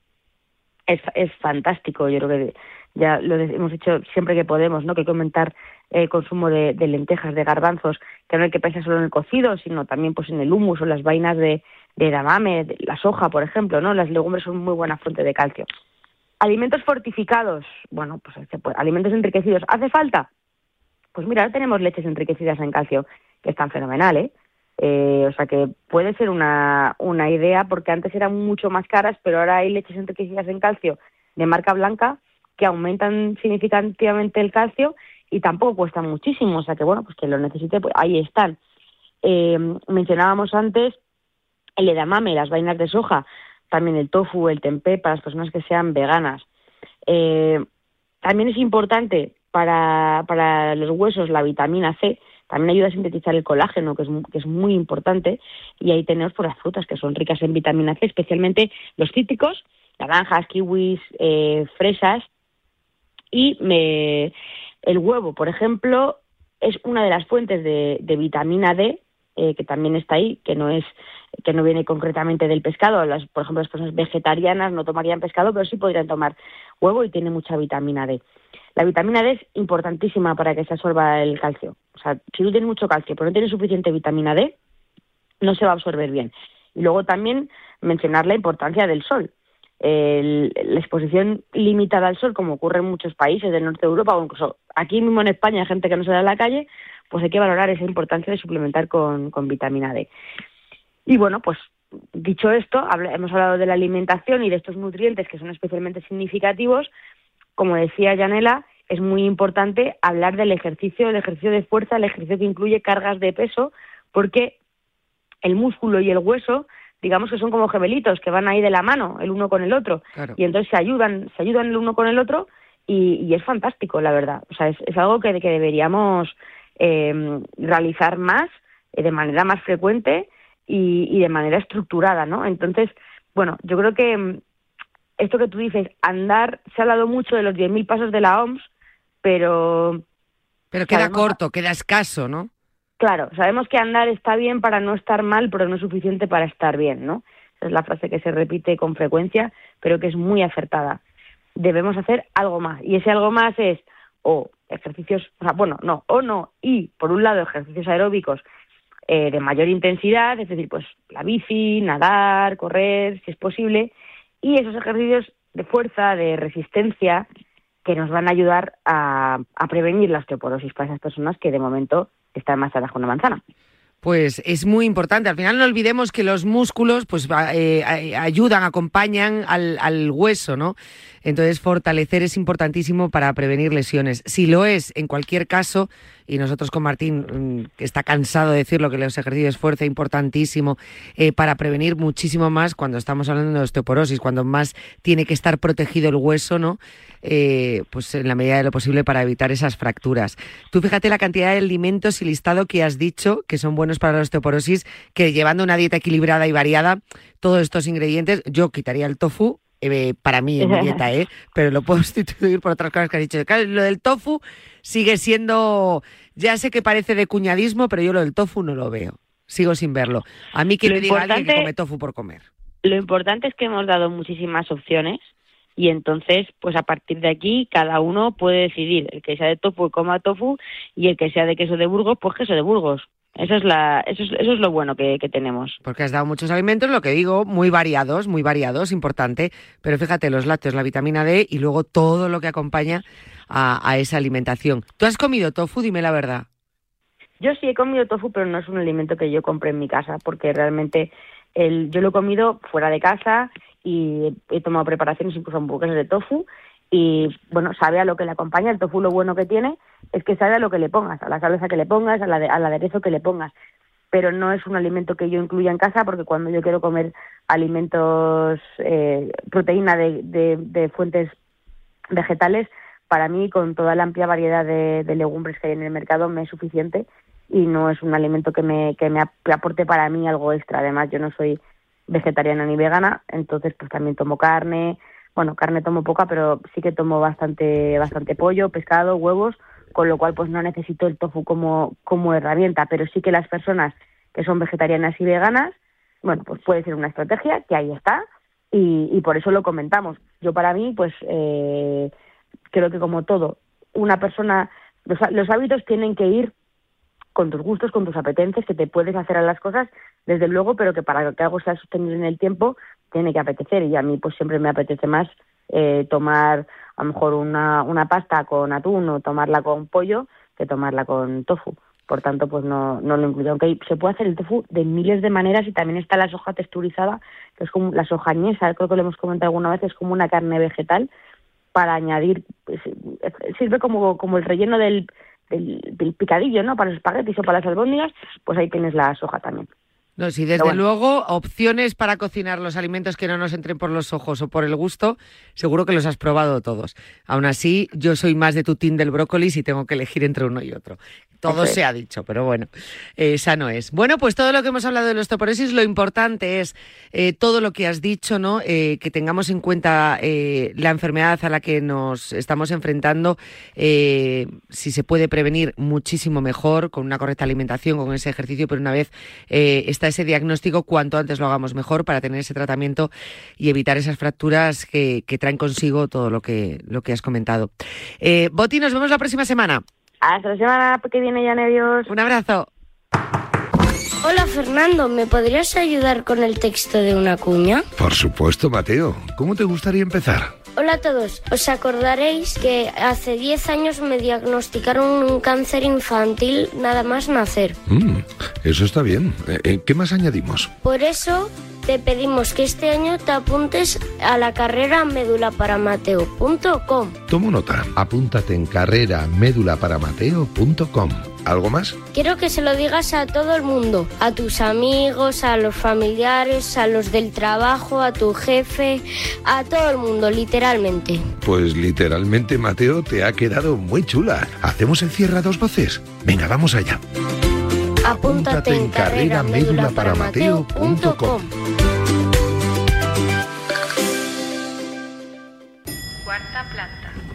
es, es fantástico. Yo creo que ya lo hemos hecho siempre que podemos, ¿no? Que aumentar el consumo de, de lentejas, de garbanzos, que no hay que pensar solo en el cocido, sino también pues en el humus o las vainas de, de edamame, de la soja, por ejemplo, ¿no? Las legumbres son muy buena fuente de calcio. Alimentos fortificados, bueno, pues alimentos enriquecidos. ¿Hace falta? Pues mira, ahora tenemos leches enriquecidas en calcio, que están fenomenal, ¿eh? Eh, o sea que puede ser una, una idea, porque antes eran mucho más caras, pero ahora hay leches enriquecidas en calcio de marca blanca que aumentan significativamente el calcio y tampoco cuestan muchísimo. O sea que, bueno, pues que lo necesite, pues ahí están. Eh, mencionábamos antes el edamame, las vainas de soja, también el tofu, el tempeh, para las personas que sean veganas. Eh, también es importante para, para los huesos la vitamina C, también ayuda a sintetizar el colágeno, que es, que es muy importante, y ahí tenemos por las frutas que son ricas en vitamina C, especialmente los cítricos, naranjas, kiwis, eh, fresas, y me- el huevo, por ejemplo, es una de las fuentes de, de vitamina D eh, que también está ahí, que no es que no viene concretamente del pescado. Las, por ejemplo, las personas vegetarianas no tomarían pescado, pero sí podrían tomar huevo y tiene mucha vitamina D. La vitamina D es importantísima para que se absorba el calcio. O sea, si tú tienes mucho calcio pero no tienes suficiente vitamina D, no se va a absorber bien. Y luego también mencionar la importancia del sol. El- la exposición limitada al sol, como ocurre en muchos países del norte de Europa o incluso aquí mismo en España hay gente que no da a la calle, pues hay que valorar esa importancia de suplementar con, con vitamina D. Y bueno, pues dicho esto, hemos hablado de la alimentación y de estos nutrientes que son especialmente significativos. Como decía Janela, es muy importante hablar del ejercicio, el ejercicio de fuerza, el ejercicio que incluye cargas de peso, porque el músculo y el hueso, digamos que son como gemelitos que van ahí de la mano, el uno con el otro, Claro. y entonces se ayudan, se ayudan el uno con el otro y, y es fantástico, la verdad. O sea, es, es algo que, que deberíamos eh, realizar más, eh, de manera más frecuente y, y de manera estructurada, ¿no? Entonces, bueno, yo creo que mm, esto que tú dices, andar, se ha hablado mucho de los 10.000 pasos de la OMS, pero Pero queda Sabemos- corto, queda escaso, ¿no? Claro, sabemos que andar está bien para no estar mal, pero no es suficiente para estar bien, ¿no? Esa es la frase que se repite con frecuencia, pero que es muy acertada. Debemos hacer algo más, y ese algo más es o ejercicios, o sea, bueno, no, o no, y por un lado ejercicios aeróbicos eh, de mayor intensidad, es decir, pues la bici, nadar, correr, si es posible, y esos ejercicios de fuerza, de resistencia, que nos van a ayudar a, a prevenir la osteoporosis para esas personas que de momento están más con una manzana. Pues es muy importante. Al final no olvidemos que los músculos pues eh, a- ayudan, acompañan al hueso, ¿no? Entonces fortalecer es importantísimo para prevenir lesiones. Si lo es, en cualquier caso, y nosotros con Martín, mm, que está cansado de decirlo, que los ejercicios fuerza importantísimo eh, para prevenir muchísimo más cuando estamos hablando de osteoporosis, cuando más tiene que estar protegido el hueso, ¿no? Eh, pues en la medida de lo posible para evitar esas fracturas. Tú fíjate la cantidad de alimentos y listado que has dicho que son buenos para la osteoporosis, que llevando una dieta equilibrada y variada, todos estos ingredientes, yo quitaría el tofu. Eh, para mí en mi dieta, ¿eh? pero lo puedo sustituir por otras cosas que has dicho. Claro, lo del tofu sigue siendo, ya sé que parece de cuñadismo, pero yo lo del tofu no lo veo. Sigo sin verlo. A mí que Lo me diga alguien que importante- come tofu por comer. Lo importante es que hemos dado muchísimas opciones y entonces, pues a partir de aquí, cada uno puede decidir. El que sea de tofu, coma tofu, y el que sea de queso de Burgos, pues queso de Burgos. Eso es, la, eso es, eso es lo bueno que, que tenemos. Porque has dado muchos alimentos, lo que digo, muy variados, muy variados, importante. Pero fíjate, los lácteos, la vitamina D y luego todo lo que acompaña a, a esa alimentación. ¿Tú has comido tofu? Dime la verdad. Yo sí he comido tofu, pero no es un alimento que yo compré en mi casa, porque realmente el, yo lo he comido fuera de casa y he tomado preparaciones, incluso hamburguesas de tofu, y bueno, sabe a lo que le acompaña. El tofu lo bueno que tiene es que sabe a lo que le pongas, a la salsa que le pongas, a la de- al aderezo que le pongas. Pero no es un alimento que yo incluya en casa porque cuando yo quiero comer alimentos, eh, proteína de, de, de fuentes vegetales, para mí con toda la amplia variedad de, de legumbres que hay en el mercado me es suficiente y no es un alimento que me, que me aporte para mí algo extra. Además, yo no soy vegetariana ni vegana, entonces pues también tomo carne, bueno, carne tomo poca, pero sí que tomo bastante, bastante pollo, pescado, huevos, con lo cual pues no necesito el tofu como, como herramienta, pero sí que las personas que son vegetarianas y veganas, bueno, pues puede ser una estrategia que ahí está y, por eso lo comentamos. Yo para mí, pues eh, creo que como todo, una persona, los, los hábitos tienen que ir con tus gustos, con tus apetencias, que te puedes hacer a las cosas, desde luego, pero que para que algo sea sostenible en el tiempo, tiene que apetecer. Y a mí, pues siempre me apetece más eh, tomar a lo mejor una, una pasta con atún o tomarla con pollo que tomarla con tofu. Por tanto, pues no, no lo incluyo. Aunque se puede hacer el tofu de miles de maneras y también está la soja texturizada, que es como la soja añesa, creo que lo hemos comentado alguna vez, es como una carne vegetal para añadir, pues, sirve como, como el relleno del, del picadillo, ¿no? Para los espaguetis o para las albóndigas, pues ahí tienes la soja también. No, sí, desde bueno. luego, opciones para cocinar los alimentos que no nos entren por los ojos o por el gusto, seguro que los has probado todos. Aún así, yo soy más de tu team del brócoli si tengo que elegir entre uno y otro. Todo se ha dicho, pero bueno, eh, esa no es. Bueno, pues todo lo que hemos hablado de la osteoporosis, lo importante es eh, todo lo que has dicho, ¿no? Eh, que tengamos en cuenta eh, la enfermedad a la que nos estamos enfrentando, si se puede prevenir muchísimo mejor, con una correcta alimentación, con ese ejercicio, pero una vez está ese diagnóstico, cuanto antes lo hagamos mejor para tener ese tratamiento y evitar esas fracturas que, que traen consigo todo lo que, lo que has comentado. Boti, nos vemos la próxima semana. Hasta la semana que viene, ya nervios. Un abrazo. Hola Fernando, ¿me podrías ayudar con el texto de una cuña? Por supuesto, Mateo. ¿Cómo te gustaría empezar? Hola a todos, os acordaréis que hace 10 años me diagnosticaron un cáncer infantil nada más nacer. Mm, eso está bien. Eh, eh, ¿Qué más añadimos? Por eso te pedimos que este año te apuntes a la carrera medulaparamateo.com. Tomo nota. Apúntate en carreramédulaparamateo.com. ¿Algo más? Quiero que se lo digas a todo el mundo, a tus amigos, a los familiares, a los del trabajo, a tu jefe, a todo el mundo, literalmente. Pues literalmente, Mateo, te ha quedado muy chula. ¿Hacemos el cierre a dos voces? Venga, vamos allá. Apúntate en carreramédulaparamateo.com.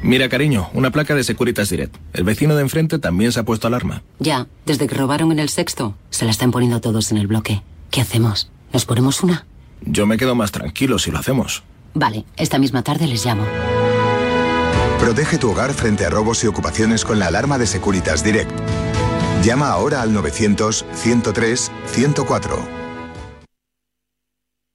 Mira, cariño, una placa de Securitas Direct. El vecino de enfrente también se ha puesto alarma. Ya, desde que robaron en el sexto, se la están poniendo todos en el bloque. ¿Qué hacemos? ¿Nos ponemos una? Yo me quedo más tranquilo si lo hacemos. Vale, esta misma tarde les llamo. Protege tu hogar frente a robos y ocupaciones con la alarma de Securitas Direct. Llama ahora al 900-103-104.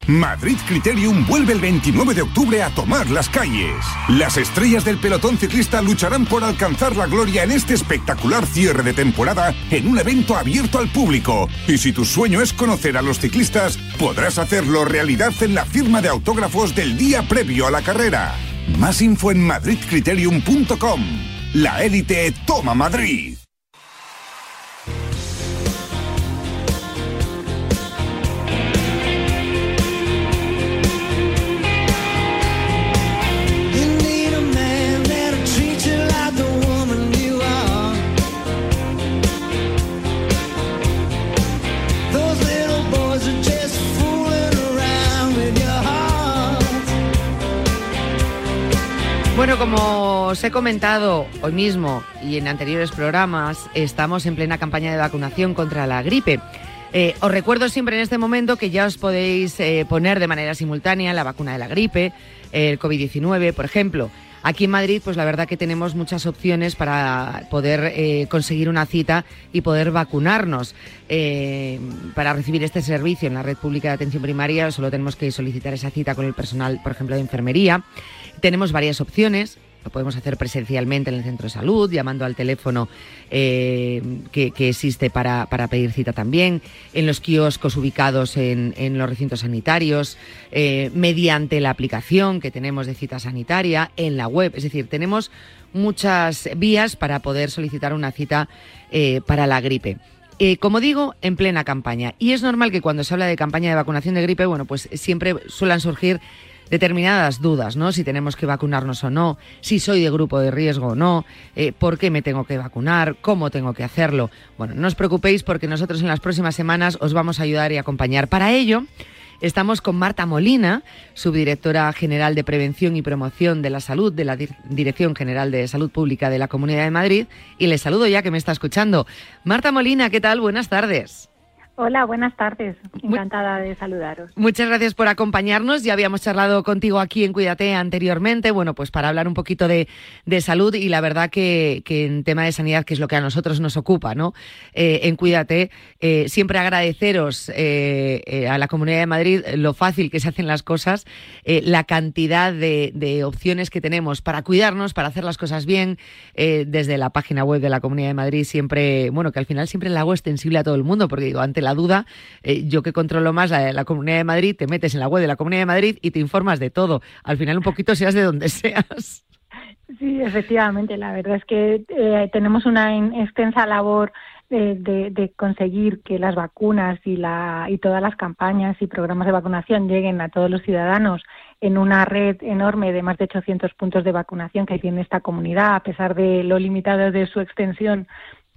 Madrid Criterium vuelve el 29 de octubre a tomar las calles. Las estrellas del pelotón ciclista lucharán por alcanzar la gloria en este espectacular cierre de temporada en un evento abierto al público. Y si tu sueño es conocer a los ciclistas, podrás hacerlo realidad en la firma de autógrafos del día previo a la carrera. Más info en madridcriterium.com. La élite toma Madrid. Bueno, como os he comentado hoy mismo y en anteriores programas, estamos en plena campaña de vacunación contra la gripe. Eh, os recuerdo siempre en este momento que ya os podéis eh, poner de manera simultánea la vacuna de la gripe, el COVID-19, por ejemplo. Aquí en Madrid, pues la verdad que tenemos muchas opciones para poder eh, conseguir una cita y poder vacunarnos. Eh, para recibir este servicio en la red pública de atención primaria solo tenemos que solicitar esa cita con el personal, por ejemplo, de enfermería. Tenemos varias opciones. Lo podemos hacer presencialmente en el centro de salud, llamando al teléfono eh, que, que existe para, para pedir cita también, en los kioscos ubicados en, en los recintos sanitarios, eh, mediante la aplicación que tenemos de cita sanitaria, en la web. Es decir, tenemos muchas vías para poder solicitar una cita eh, para la gripe. Como digo, en plena campaña. Y es normal que cuando se habla de campaña de vacunación de gripe, bueno, pues siempre suelen surgir determinadas dudas, ¿no? Si tenemos que vacunarnos o no, si soy de grupo de riesgo o no, eh, por qué me tengo que vacunar, cómo tengo que hacerlo. Bueno, no os preocupéis porque nosotros en las próximas semanas os vamos a ayudar y acompañar. Para ello, estamos con Marta Molina, subdirectora general de Prevención y Promoción de la Salud de la Dir- Dirección General de Salud Pública de la Comunidad de Madrid, y les saludo ya que me está escuchando. Marta Molina, ¿qué tal? Buenas tardes. Hola, buenas tardes. Encantada de saludaros. Muchas gracias por acompañarnos. Ya habíamos charlado contigo aquí en Cuídate anteriormente, bueno, pues para hablar un poquito de, de salud y la verdad que, que en tema de sanidad, que es lo que a nosotros nos ocupa, ¿no? Eh, en Cuídate, eh, siempre agradeceros eh, eh, a la Comunidad de Madrid lo fácil que se hacen las cosas, la cantidad de, de opciones que tenemos para cuidarnos, para hacer las cosas bien, desde la página web de la Comunidad de Madrid, siempre, bueno, que al final siempre la hago extensible a todo el mundo, porque digo, ante la duda, eh, yo que controlo más la, la Comunidad de Madrid, te metes en la web de la Comunidad de Madrid y te informas de todo. Al final un poquito seas de donde seas. Sí, efectivamente. La verdad es que eh, tenemos una extensa labor de conseguir que las vacunas y, la, y todas las campañas y programas de vacunación lleguen a todos los ciudadanos en una red enorme de más de 800 puntos de vacunación que tiene esta comunidad, a pesar de lo limitado de su extensión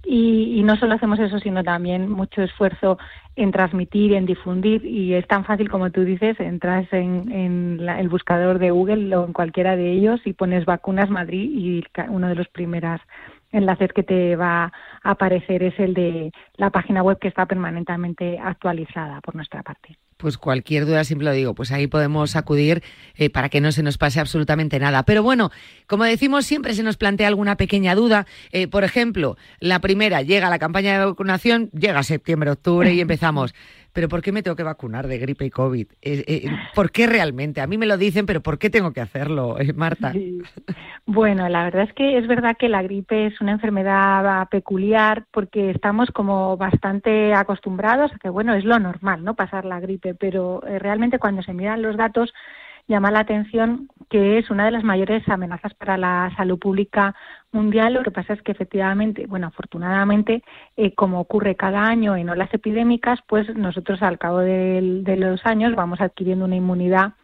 Y, y, no solo hacemos eso, sino también mucho esfuerzo en transmitir, en difundir. Y es tan fácil como tú dices, entras en, la, el buscador de Google o en cualquiera de ellos y pones vacunas Madrid y uno de los primeras enlaces que te va a aparecer es el de la página web que está permanentemente actualizada por nuestra parte. Pues cualquier duda, siempre lo digo, pues ahí podemos acudir eh, para que no se nos pase absolutamente nada. Pero bueno, como decimos, siempre se nos plantea alguna pequeña duda. Eh, por ejemplo, la primera, llega la campaña de vacunación, llega septiembre, octubre y empezamos pero ¿por qué me tengo que vacunar de gripe y COVID? Eh, eh, ¿Por qué realmente? A mí me lo dicen, pero ¿por qué tengo que hacerlo, eh, Marta? Bueno, la verdad es que es verdad que la gripe es una enfermedad peculiar porque estamos como bastante acostumbrados a que, bueno, es lo normal, ¿no? Pasar la gripe, pero realmente cuando se miran los datos llama la atención que es una de las mayores amenazas para la salud pública mundial. Lo que pasa es que efectivamente, bueno, afortunadamente, eh, como ocurre cada año en olas epidémicas, pues nosotros al cabo de, los años vamos adquiriendo una inmunidad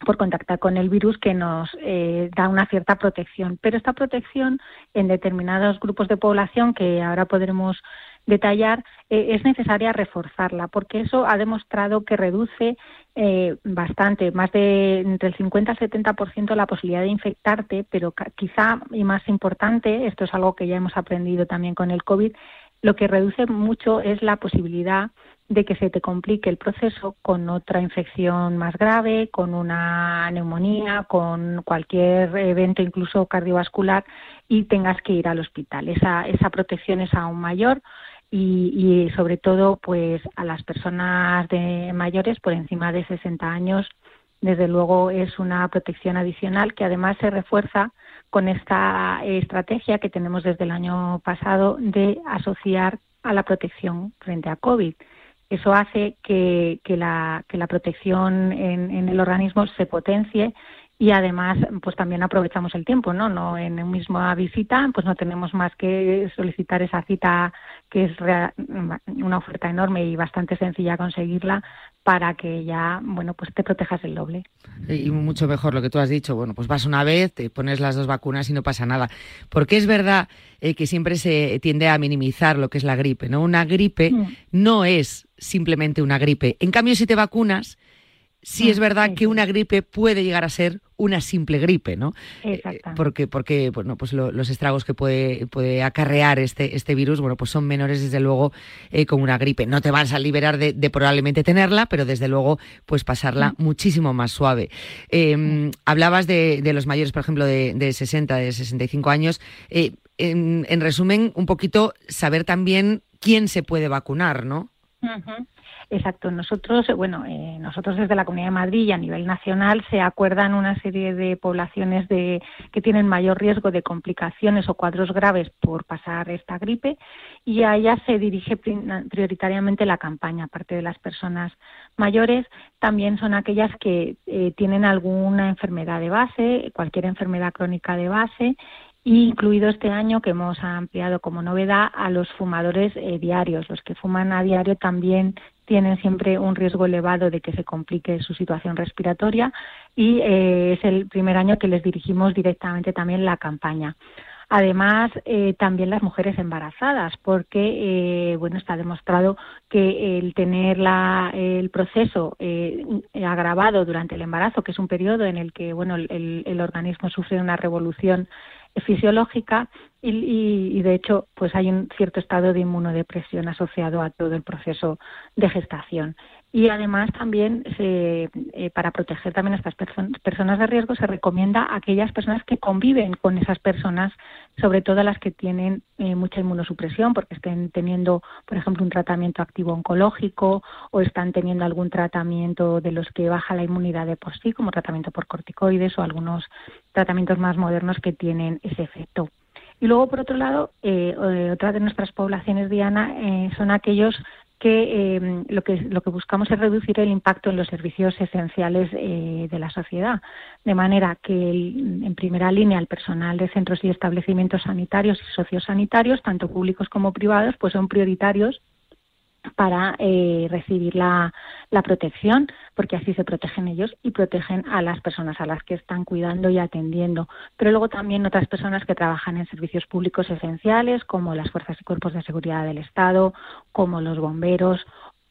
por contactar con el virus que nos eh, da una cierta protección. Pero esta protección en determinados grupos de población que ahora podremos detallar, eh, es necesaria reforzarla, porque eso ha demostrado que reduce eh, bastante, más de entre el 50 al 70% la posibilidad de infectarte, pero quizá y más importante, esto es algo que ya hemos aprendido también con el COVID, lo que reduce mucho es la posibilidad de que se te complique el proceso con otra infección más grave, con una neumonía, con cualquier evento incluso cardiovascular y tengas que ir al hospital. Esa, esa protección es aún mayor y, y, sobre todo pues a las personas de mayores por encima de 60 años desde luego es una protección adicional que además se refuerza con esta estrategia que tenemos desde el año pasado de asociar a la protección frente a COVID. Eso hace que, que, la, que la protección en, en el organismo se potencie y además pues también aprovechamos el tiempo no no en una misma visita pues no tenemos más que solicitar esa cita que es una oferta enorme y bastante sencilla conseguirla para que ya bueno pues te protejas el doble. Y mucho mejor lo que tú has dicho. Bueno pues vas una vez te pones las dos vacunas y no pasa nada. Porque es verdad eh, que siempre se tiende a minimizar lo que es la gripe no una gripe mm. no es simplemente una gripe. En cambio si te vacunas sí es mm, verdad que una gripe puede llegar a ser una simple gripe, ¿no? Eh, porque, porque bueno, pues los estragos que puede, puede acarrear este, este virus, bueno, pues son menores desde luego eh, como una gripe. No te vas a liberar de, probablemente tenerla, pero desde luego pues pasarla mm. muchísimo más suave. Em, hablabas de, de, los mayores, por ejemplo, de, de 60, de 65 años. Eh, en, en, resumen, un poquito saber también quién se puede vacunar, ¿no? Exacto. Nosotros, bueno, eh, nosotros desde la Comunidad de Madrid y a nivel nacional se acuerdan una serie de poblaciones de, que tienen mayor riesgo de complicaciones o cuadros graves por pasar esta gripe y a ellas se dirige prioritariamente la campaña. Aparte de las personas mayores, también son aquellas que eh, tienen alguna enfermedad de base, cualquier enfermedad crónica de base incluido este año que hemos ampliado como novedad a los fumadores eh, diarios. Los que fuman a diario también tienen siempre un riesgo elevado de que se complique su situación respiratoria y eh, es el primer año que les dirigimos directamente también la campaña. Además, eh, también las mujeres embarazadas, porque eh, bueno está demostrado que el tener la, el proceso agravado durante el embarazo, que es un periodo en el que bueno el, el organismo sufre una revolución fisiológica y, de hecho pues hay un cierto estado de inmunodepresión asociado a todo el proceso de gestación y además también se, eh, para proteger también a estas personas de riesgo se recomienda a aquellas personas que conviven con esas personas, sobre todo las que tienen eh, mucha inmunosupresión porque estén teniendo, por ejemplo, un tratamiento activo oncológico o están teniendo algún tratamiento de los que baja la inmunidad de por sí, como tratamiento por corticoides o algunos tratamientos más modernos que tienen ese efecto. Y luego, por otro lado, eh, otra de nuestras poblaciones, Diana, eh, son aquellos que, eh, lo que lo que buscamos es reducir el impacto en los servicios esenciales eh, de la sociedad, de manera que en primera línea el personal de centros y establecimientos sanitarios y sociosanitarios, tanto públicos como privados, pues son prioritarios para eh, recibir la, protección, porque así se protegen ellos y protegen a las personas a las que están cuidando y atendiendo. Pero luego también otras personas que trabajan en servicios públicos esenciales, como las fuerzas y cuerpos de seguridad del Estado, como los bomberos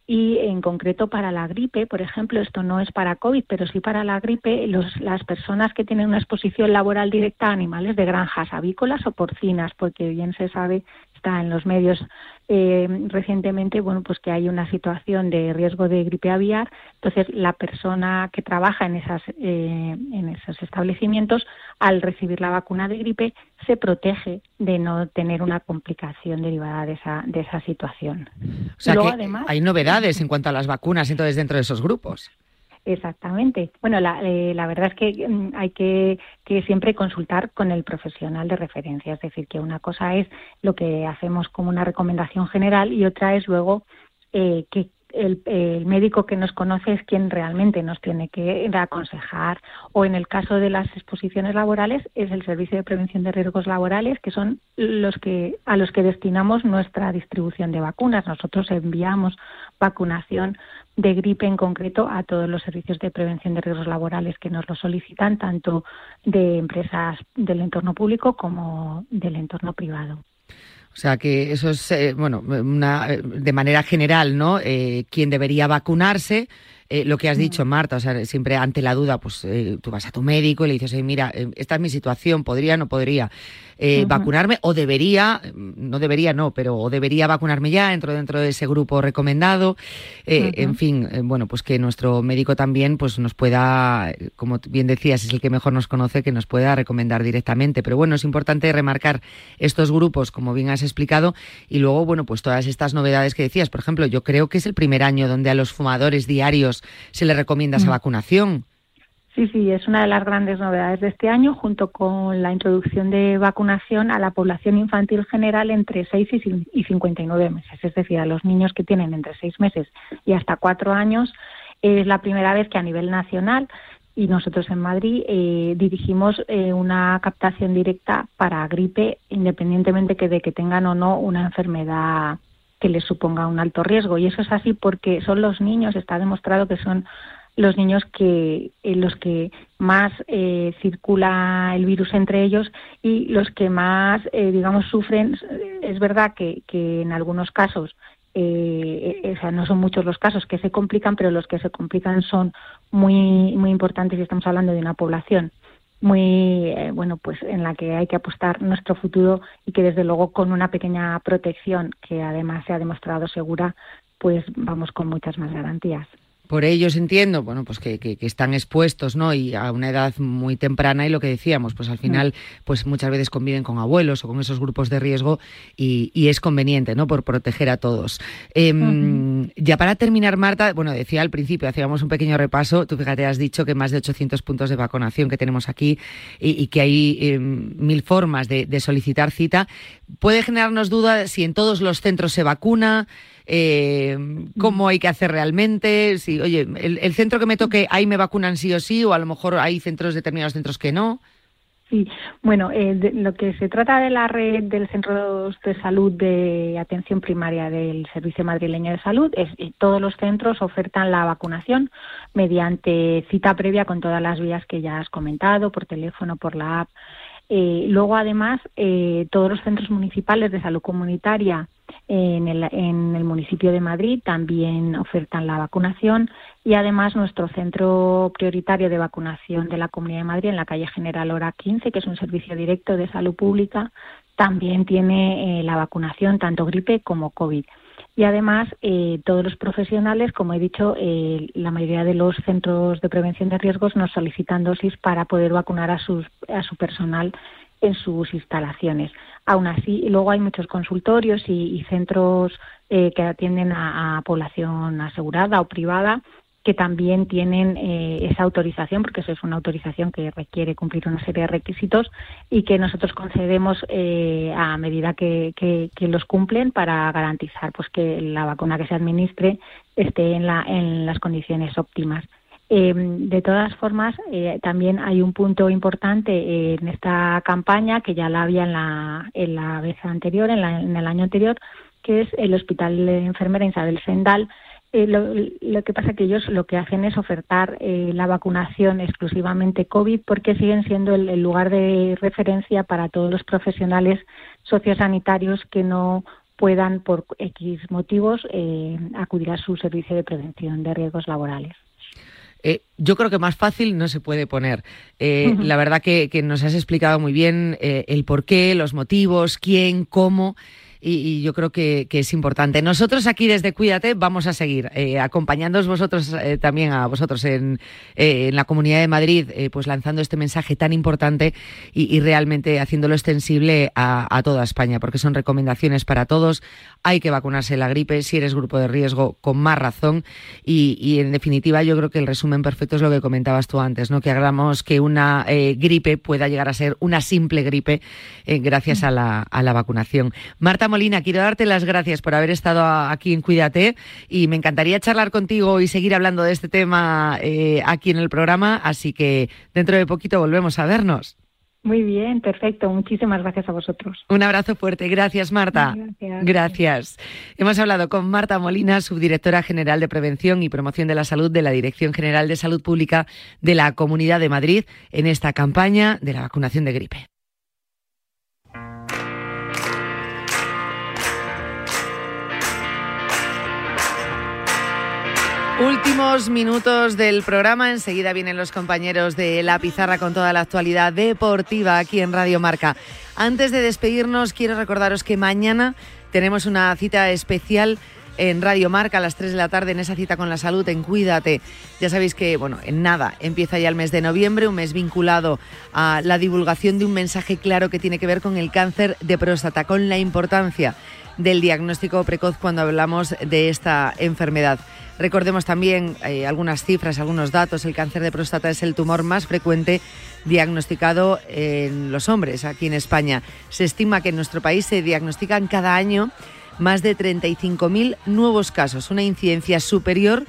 y en concreto para la gripe, por ejemplo, esto no es para COVID, pero sí para la gripe, los, las personas que tienen una exposición laboral directa a animales de granjas avícolas o porcinas, porque bien se sabe está en los medios eh, recientemente, bueno, pues que hay una situación de riesgo de gripe aviar. Entonces, la persona que trabaja en esas eh, en esos establecimientos, al recibir la vacuna de gripe, se protege de no tener una complicación derivada de esa de esa situación. O sea que hay novedades en cuanto a las vacunas, entonces dentro de esos grupos. Exactamente. Bueno, la, eh, la verdad es que mm, hay que, que, siempre consultar con el profesional de referencia. Es decir, que una cosa es lo que hacemos como una recomendación general y otra es luego eh, que el, el, médico que nos conoce es quien realmente nos tiene que aconsejar. O en el caso de las exposiciones laborales es el Servicio de Prevención de Riesgos Laborales, que son los que a los que destinamos nuestra distribución de vacunas. Nosotros enviamos vacunación de gripe en concreto a todos los servicios de prevención de riesgos laborales que nos lo solicitan, tanto de empresas del entorno público como del entorno privado. O sea que eso es, eh, bueno, una, de manera general, ¿no? Eh, quien debería vacunarse, eh, lo que has dicho, mm. Marta, o sea, siempre ante la duda, pues eh, tú vas a tu médico y le dices, mira, eh, esta es mi situación, podría, no podría vacunarme, o debería, no debería, no, pero o debería vacunarme ya, entro dentro de ese grupo recomendado. En fin, bueno, pues que nuestro médico también pues nos pueda, como bien decías, es el que mejor nos conoce, que nos pueda recomendar directamente. Pero bueno, es importante remarcar estos grupos, como bien has explicado, y luego, bueno, pues todas estas novedades que decías. Por ejemplo, yo creo que es el primer año donde a los fumadores diarios se le recomienda esa mm. vacunación. Sí, sí, es una de las grandes novedades de este año, junto con la introducción de vacunación a la población infantil general entre 6 y 59 meses, es decir, a los niños que tienen entre 6 meses y hasta 4 años. Es la primera vez que a nivel nacional y nosotros en Madrid eh, dirigimos eh, una captación directa para gripe, independientemente que de que tengan o no una enfermedad que les suponga un alto riesgo. Y eso es así porque son los niños, está demostrado que son los niños que en los que más eh, circula el virus entre ellos y los que más, eh, digamos, sufren. Es verdad que, que en algunos casos, eh, o sea, no son muchos los casos que se complican, pero los que se complican son muy, muy importantes y estamos hablando de una población muy eh, bueno pues en la que hay que apostar nuestro futuro y que desde luego con una pequeña protección que además se ha demostrado segura pues vamos con muchas más garantías por ellos entiendo, bueno, pues que, que, están expuestos, ¿no? Y a una edad muy temprana y lo que decíamos, pues al final, pues muchas veces conviven con abuelos o con esos grupos de riesgo y, y es conveniente, ¿no? Por proteger a todos. Em, ya para terminar, Marta, bueno, decía al principio, hacíamos un pequeño repaso, tú fíjate, has dicho que más de 800 puntos de vacunación que tenemos aquí y, que hay em, mil formas de, de solicitar cita. Puede generarnos duda si en todos los centros se vacuna, eh, cómo hay que hacer realmente, si, oye, el, centro que me toque, ahí me vacunan sí o sí, o a lo mejor hay centros, determinados centros que no. Sí, bueno, eh, lo que se trata de la red del Centro de Salud de Atención Primaria del Servicio Madrileño de Salud es que todos los centros ofertan la vacunación mediante cita previa con todas las vías que ya has comentado, por teléfono, por la app. Eh, luego, además, eh, todos los centros municipales de salud comunitaria en el, municipio de Madrid también ofertan la vacunación y además nuestro centro prioritario de vacunación de la Comunidad de Madrid en la calle General Hora 15, que es un servicio directo de salud pública, también tiene eh, la vacunación tanto gripe como COVID. Y además, eh, todos los profesionales, como he dicho, eh, la mayoría de los centros de prevención de riesgos nos solicitan dosis para poder vacunar a, sus, a su personal en sus instalaciones. Aún así, luego hay muchos consultorios y, centros eh, que atienden a, población asegurada o privada que también tienen eh, esa autorización, porque eso es una autorización que requiere cumplir una serie de requisitos y que nosotros concedemos eh, a medida que, que, los cumplen para garantizar pues que la vacuna que se administre esté en, la, en las condiciones óptimas. Eh, de todas formas, también hay un punto importante en esta campaña que ya la había en la, en la vez anterior, en, en, el año anterior, que es el Hospital de Enfermera Isabel Sendal, eh, lo, lo, que pasa es que ellos lo que hacen es ofertar eh, la vacunación exclusivamente COVID porque siguen siendo el, el, lugar de referencia para todos los profesionales sociosanitarios que no puedan, por X motivos, eh, acudir a su servicio de prevención de riesgos laborales. Eh, yo creo que más fácil no se puede poner. Eh, uh -huh. La verdad que, que, nos has explicado muy bien eh, el por qué, los motivos, quién, cómo y, yo creo que, es importante. Nosotros aquí desde Cuídate vamos a seguir eh, acompañándoos vosotros eh, también a vosotros en, eh, en, la Comunidad de Madrid, eh, pues lanzando este mensaje tan importante y, realmente haciéndolo extensible a, toda España, porque son recomendaciones para todos. Hay que vacunarse la gripe, si eres grupo de riesgo, con más razón. Y, y en definitiva, yo creo que el resumen perfecto es lo que comentabas tú antes, ¿no? Que hagamos que una gripe pueda llegar a ser una simple gripe gracias a la, a la vacunación. Marta Molina, quiero darte las gracias por haber estado aquí en Cuídate y me encantaría charlar contigo y seguir hablando de este tema eh, aquí en el programa, así que dentro de poquito volvemos a vernos. Muy bien, perfecto. Muchísimas gracias a vosotros. Un abrazo fuerte. Gracias, Marta. Gracias. gracias. Hemos hablado con Marta Molina, subdirectora general de Prevención y Promoción de la Salud de la Dirección General de Salud Pública de la Comunidad de Madrid en esta campaña de la vacunación de gripe. Últimos minutos del programa. Enseguida vienen los compañeros de La Pizarra con toda la actualidad deportiva aquí en Radio Marca. Antes de despedirnos, quiero recordaros que mañana tenemos una cita especial en Radio Marca a las 3 de la tarde en esa cita con la salud en Cuídate. Ya sabéis que, bueno, en nada empieza ya el mes de noviembre, un mes vinculado a la divulgación de un mensaje claro que tiene que ver con el cáncer de próstata, con la importancia del diagnóstico precoz cuando hablamos de esta enfermedad. Recordemos también eh, algunas cifras, algunos datos. El cáncer de próstata es el tumor más frecuente diagnosticado en los hombres aquí en España. Se estima que en nuestro país se diagnostican cada año más de 35.000 nuevos casos, una incidencia superior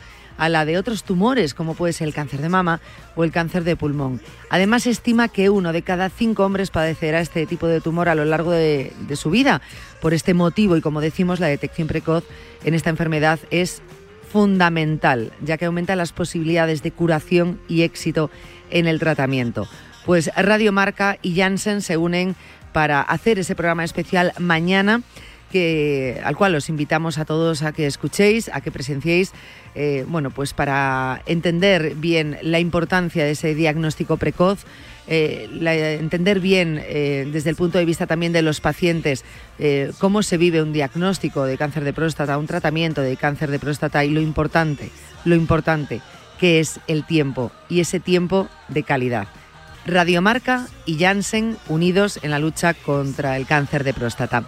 la de otros tumores, como puede ser el cáncer de mama o el cáncer de pulmón. Además, se estima que uno de cada cinco hombres padecerá este tipo de tumor a lo largo de, de su vida. Por este motivo, y como decimos, la detección precoz en esta enfermedad es fundamental, ya que aumenta las posibilidades de curación y éxito en el tratamiento. Pues Radio Marca y Janssen se unen para hacer ese programa especial mañana. Que, al cual os invitamos a todos a que escuchéis, a que presenciéis, eh, bueno, pues para entender bien la importancia de ese diagnóstico precoz, eh, entender bien eh, desde el punto de vista también de los pacientes cómo se vive un diagnóstico de cáncer de próstata, un tratamiento de cáncer de próstata y lo importante, lo importante que es el tiempo y ese tiempo de calidad. Radiomarca y Janssen unidos en la lucha contra el cáncer de próstata.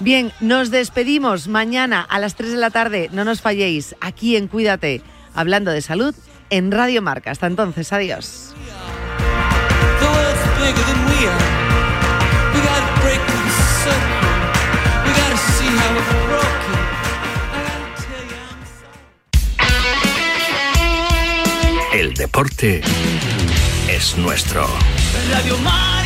Bien, nos despedimos mañana a las 3 de la tarde. No nos falléis aquí en Cuídate, hablando de salud en Radio Marca. Hasta entonces, adiós. El deporte es nuestro. Radio Marca.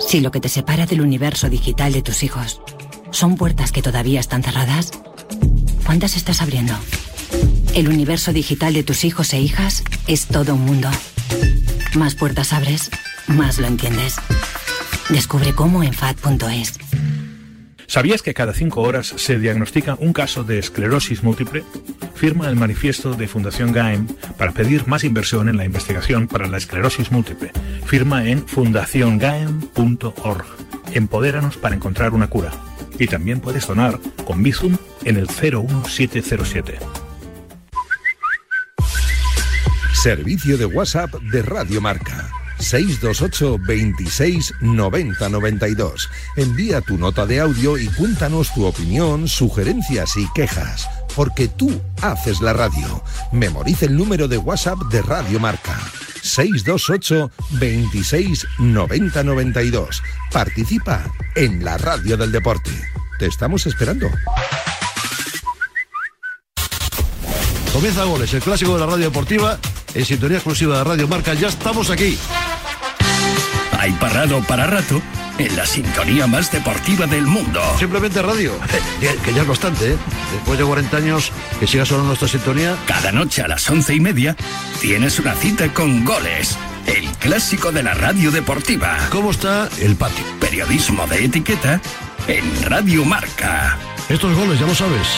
Si lo que te separa del universo digital de tus hijos son puertas que todavía están cerradas, ¿cuántas estás abriendo? El universo digital de tus hijos e hijas es todo un mundo. Más puertas abres, más lo entiendes. Descubre cómo en FAD.es. ¿Sabías que cada cinco horas se diagnostica un caso de esclerosis múltiple? Firma el manifiesto de Fundación GAEM para pedir más inversión en la investigación para la esclerosis múltiple. Firma en fundaciongaem.org. Empodéranos para encontrar una cura. Y también puedes donar con Bizum en el 01707. Servicio de WhatsApp de Radio Marca. 628 26 90 92. Envía tu nota de audio y cuéntanos tu opinión, sugerencias y quejas. Porque tú haces la radio. Memoriza el número de WhatsApp de Radio Marca. 628 26 90 92. Participa en la radio del deporte. Te estamos esperando. Comienza Goles, el clásico de la radio deportiva, en sintonía exclusiva de Radio Marca. Ya estamos aquí. Hay parado para rato en la sintonía más deportiva del mundo. Simplemente radio, que ya es bastante, ¿eh? Después de 40 años, que siga sonando esta sintonía. Cada noche a las once y media tienes una cita con Goles, el clásico de la radio deportiva. ¿Cómo está el patio? Periodismo de etiqueta en Radio Marca. Estos goles, ya lo sabes.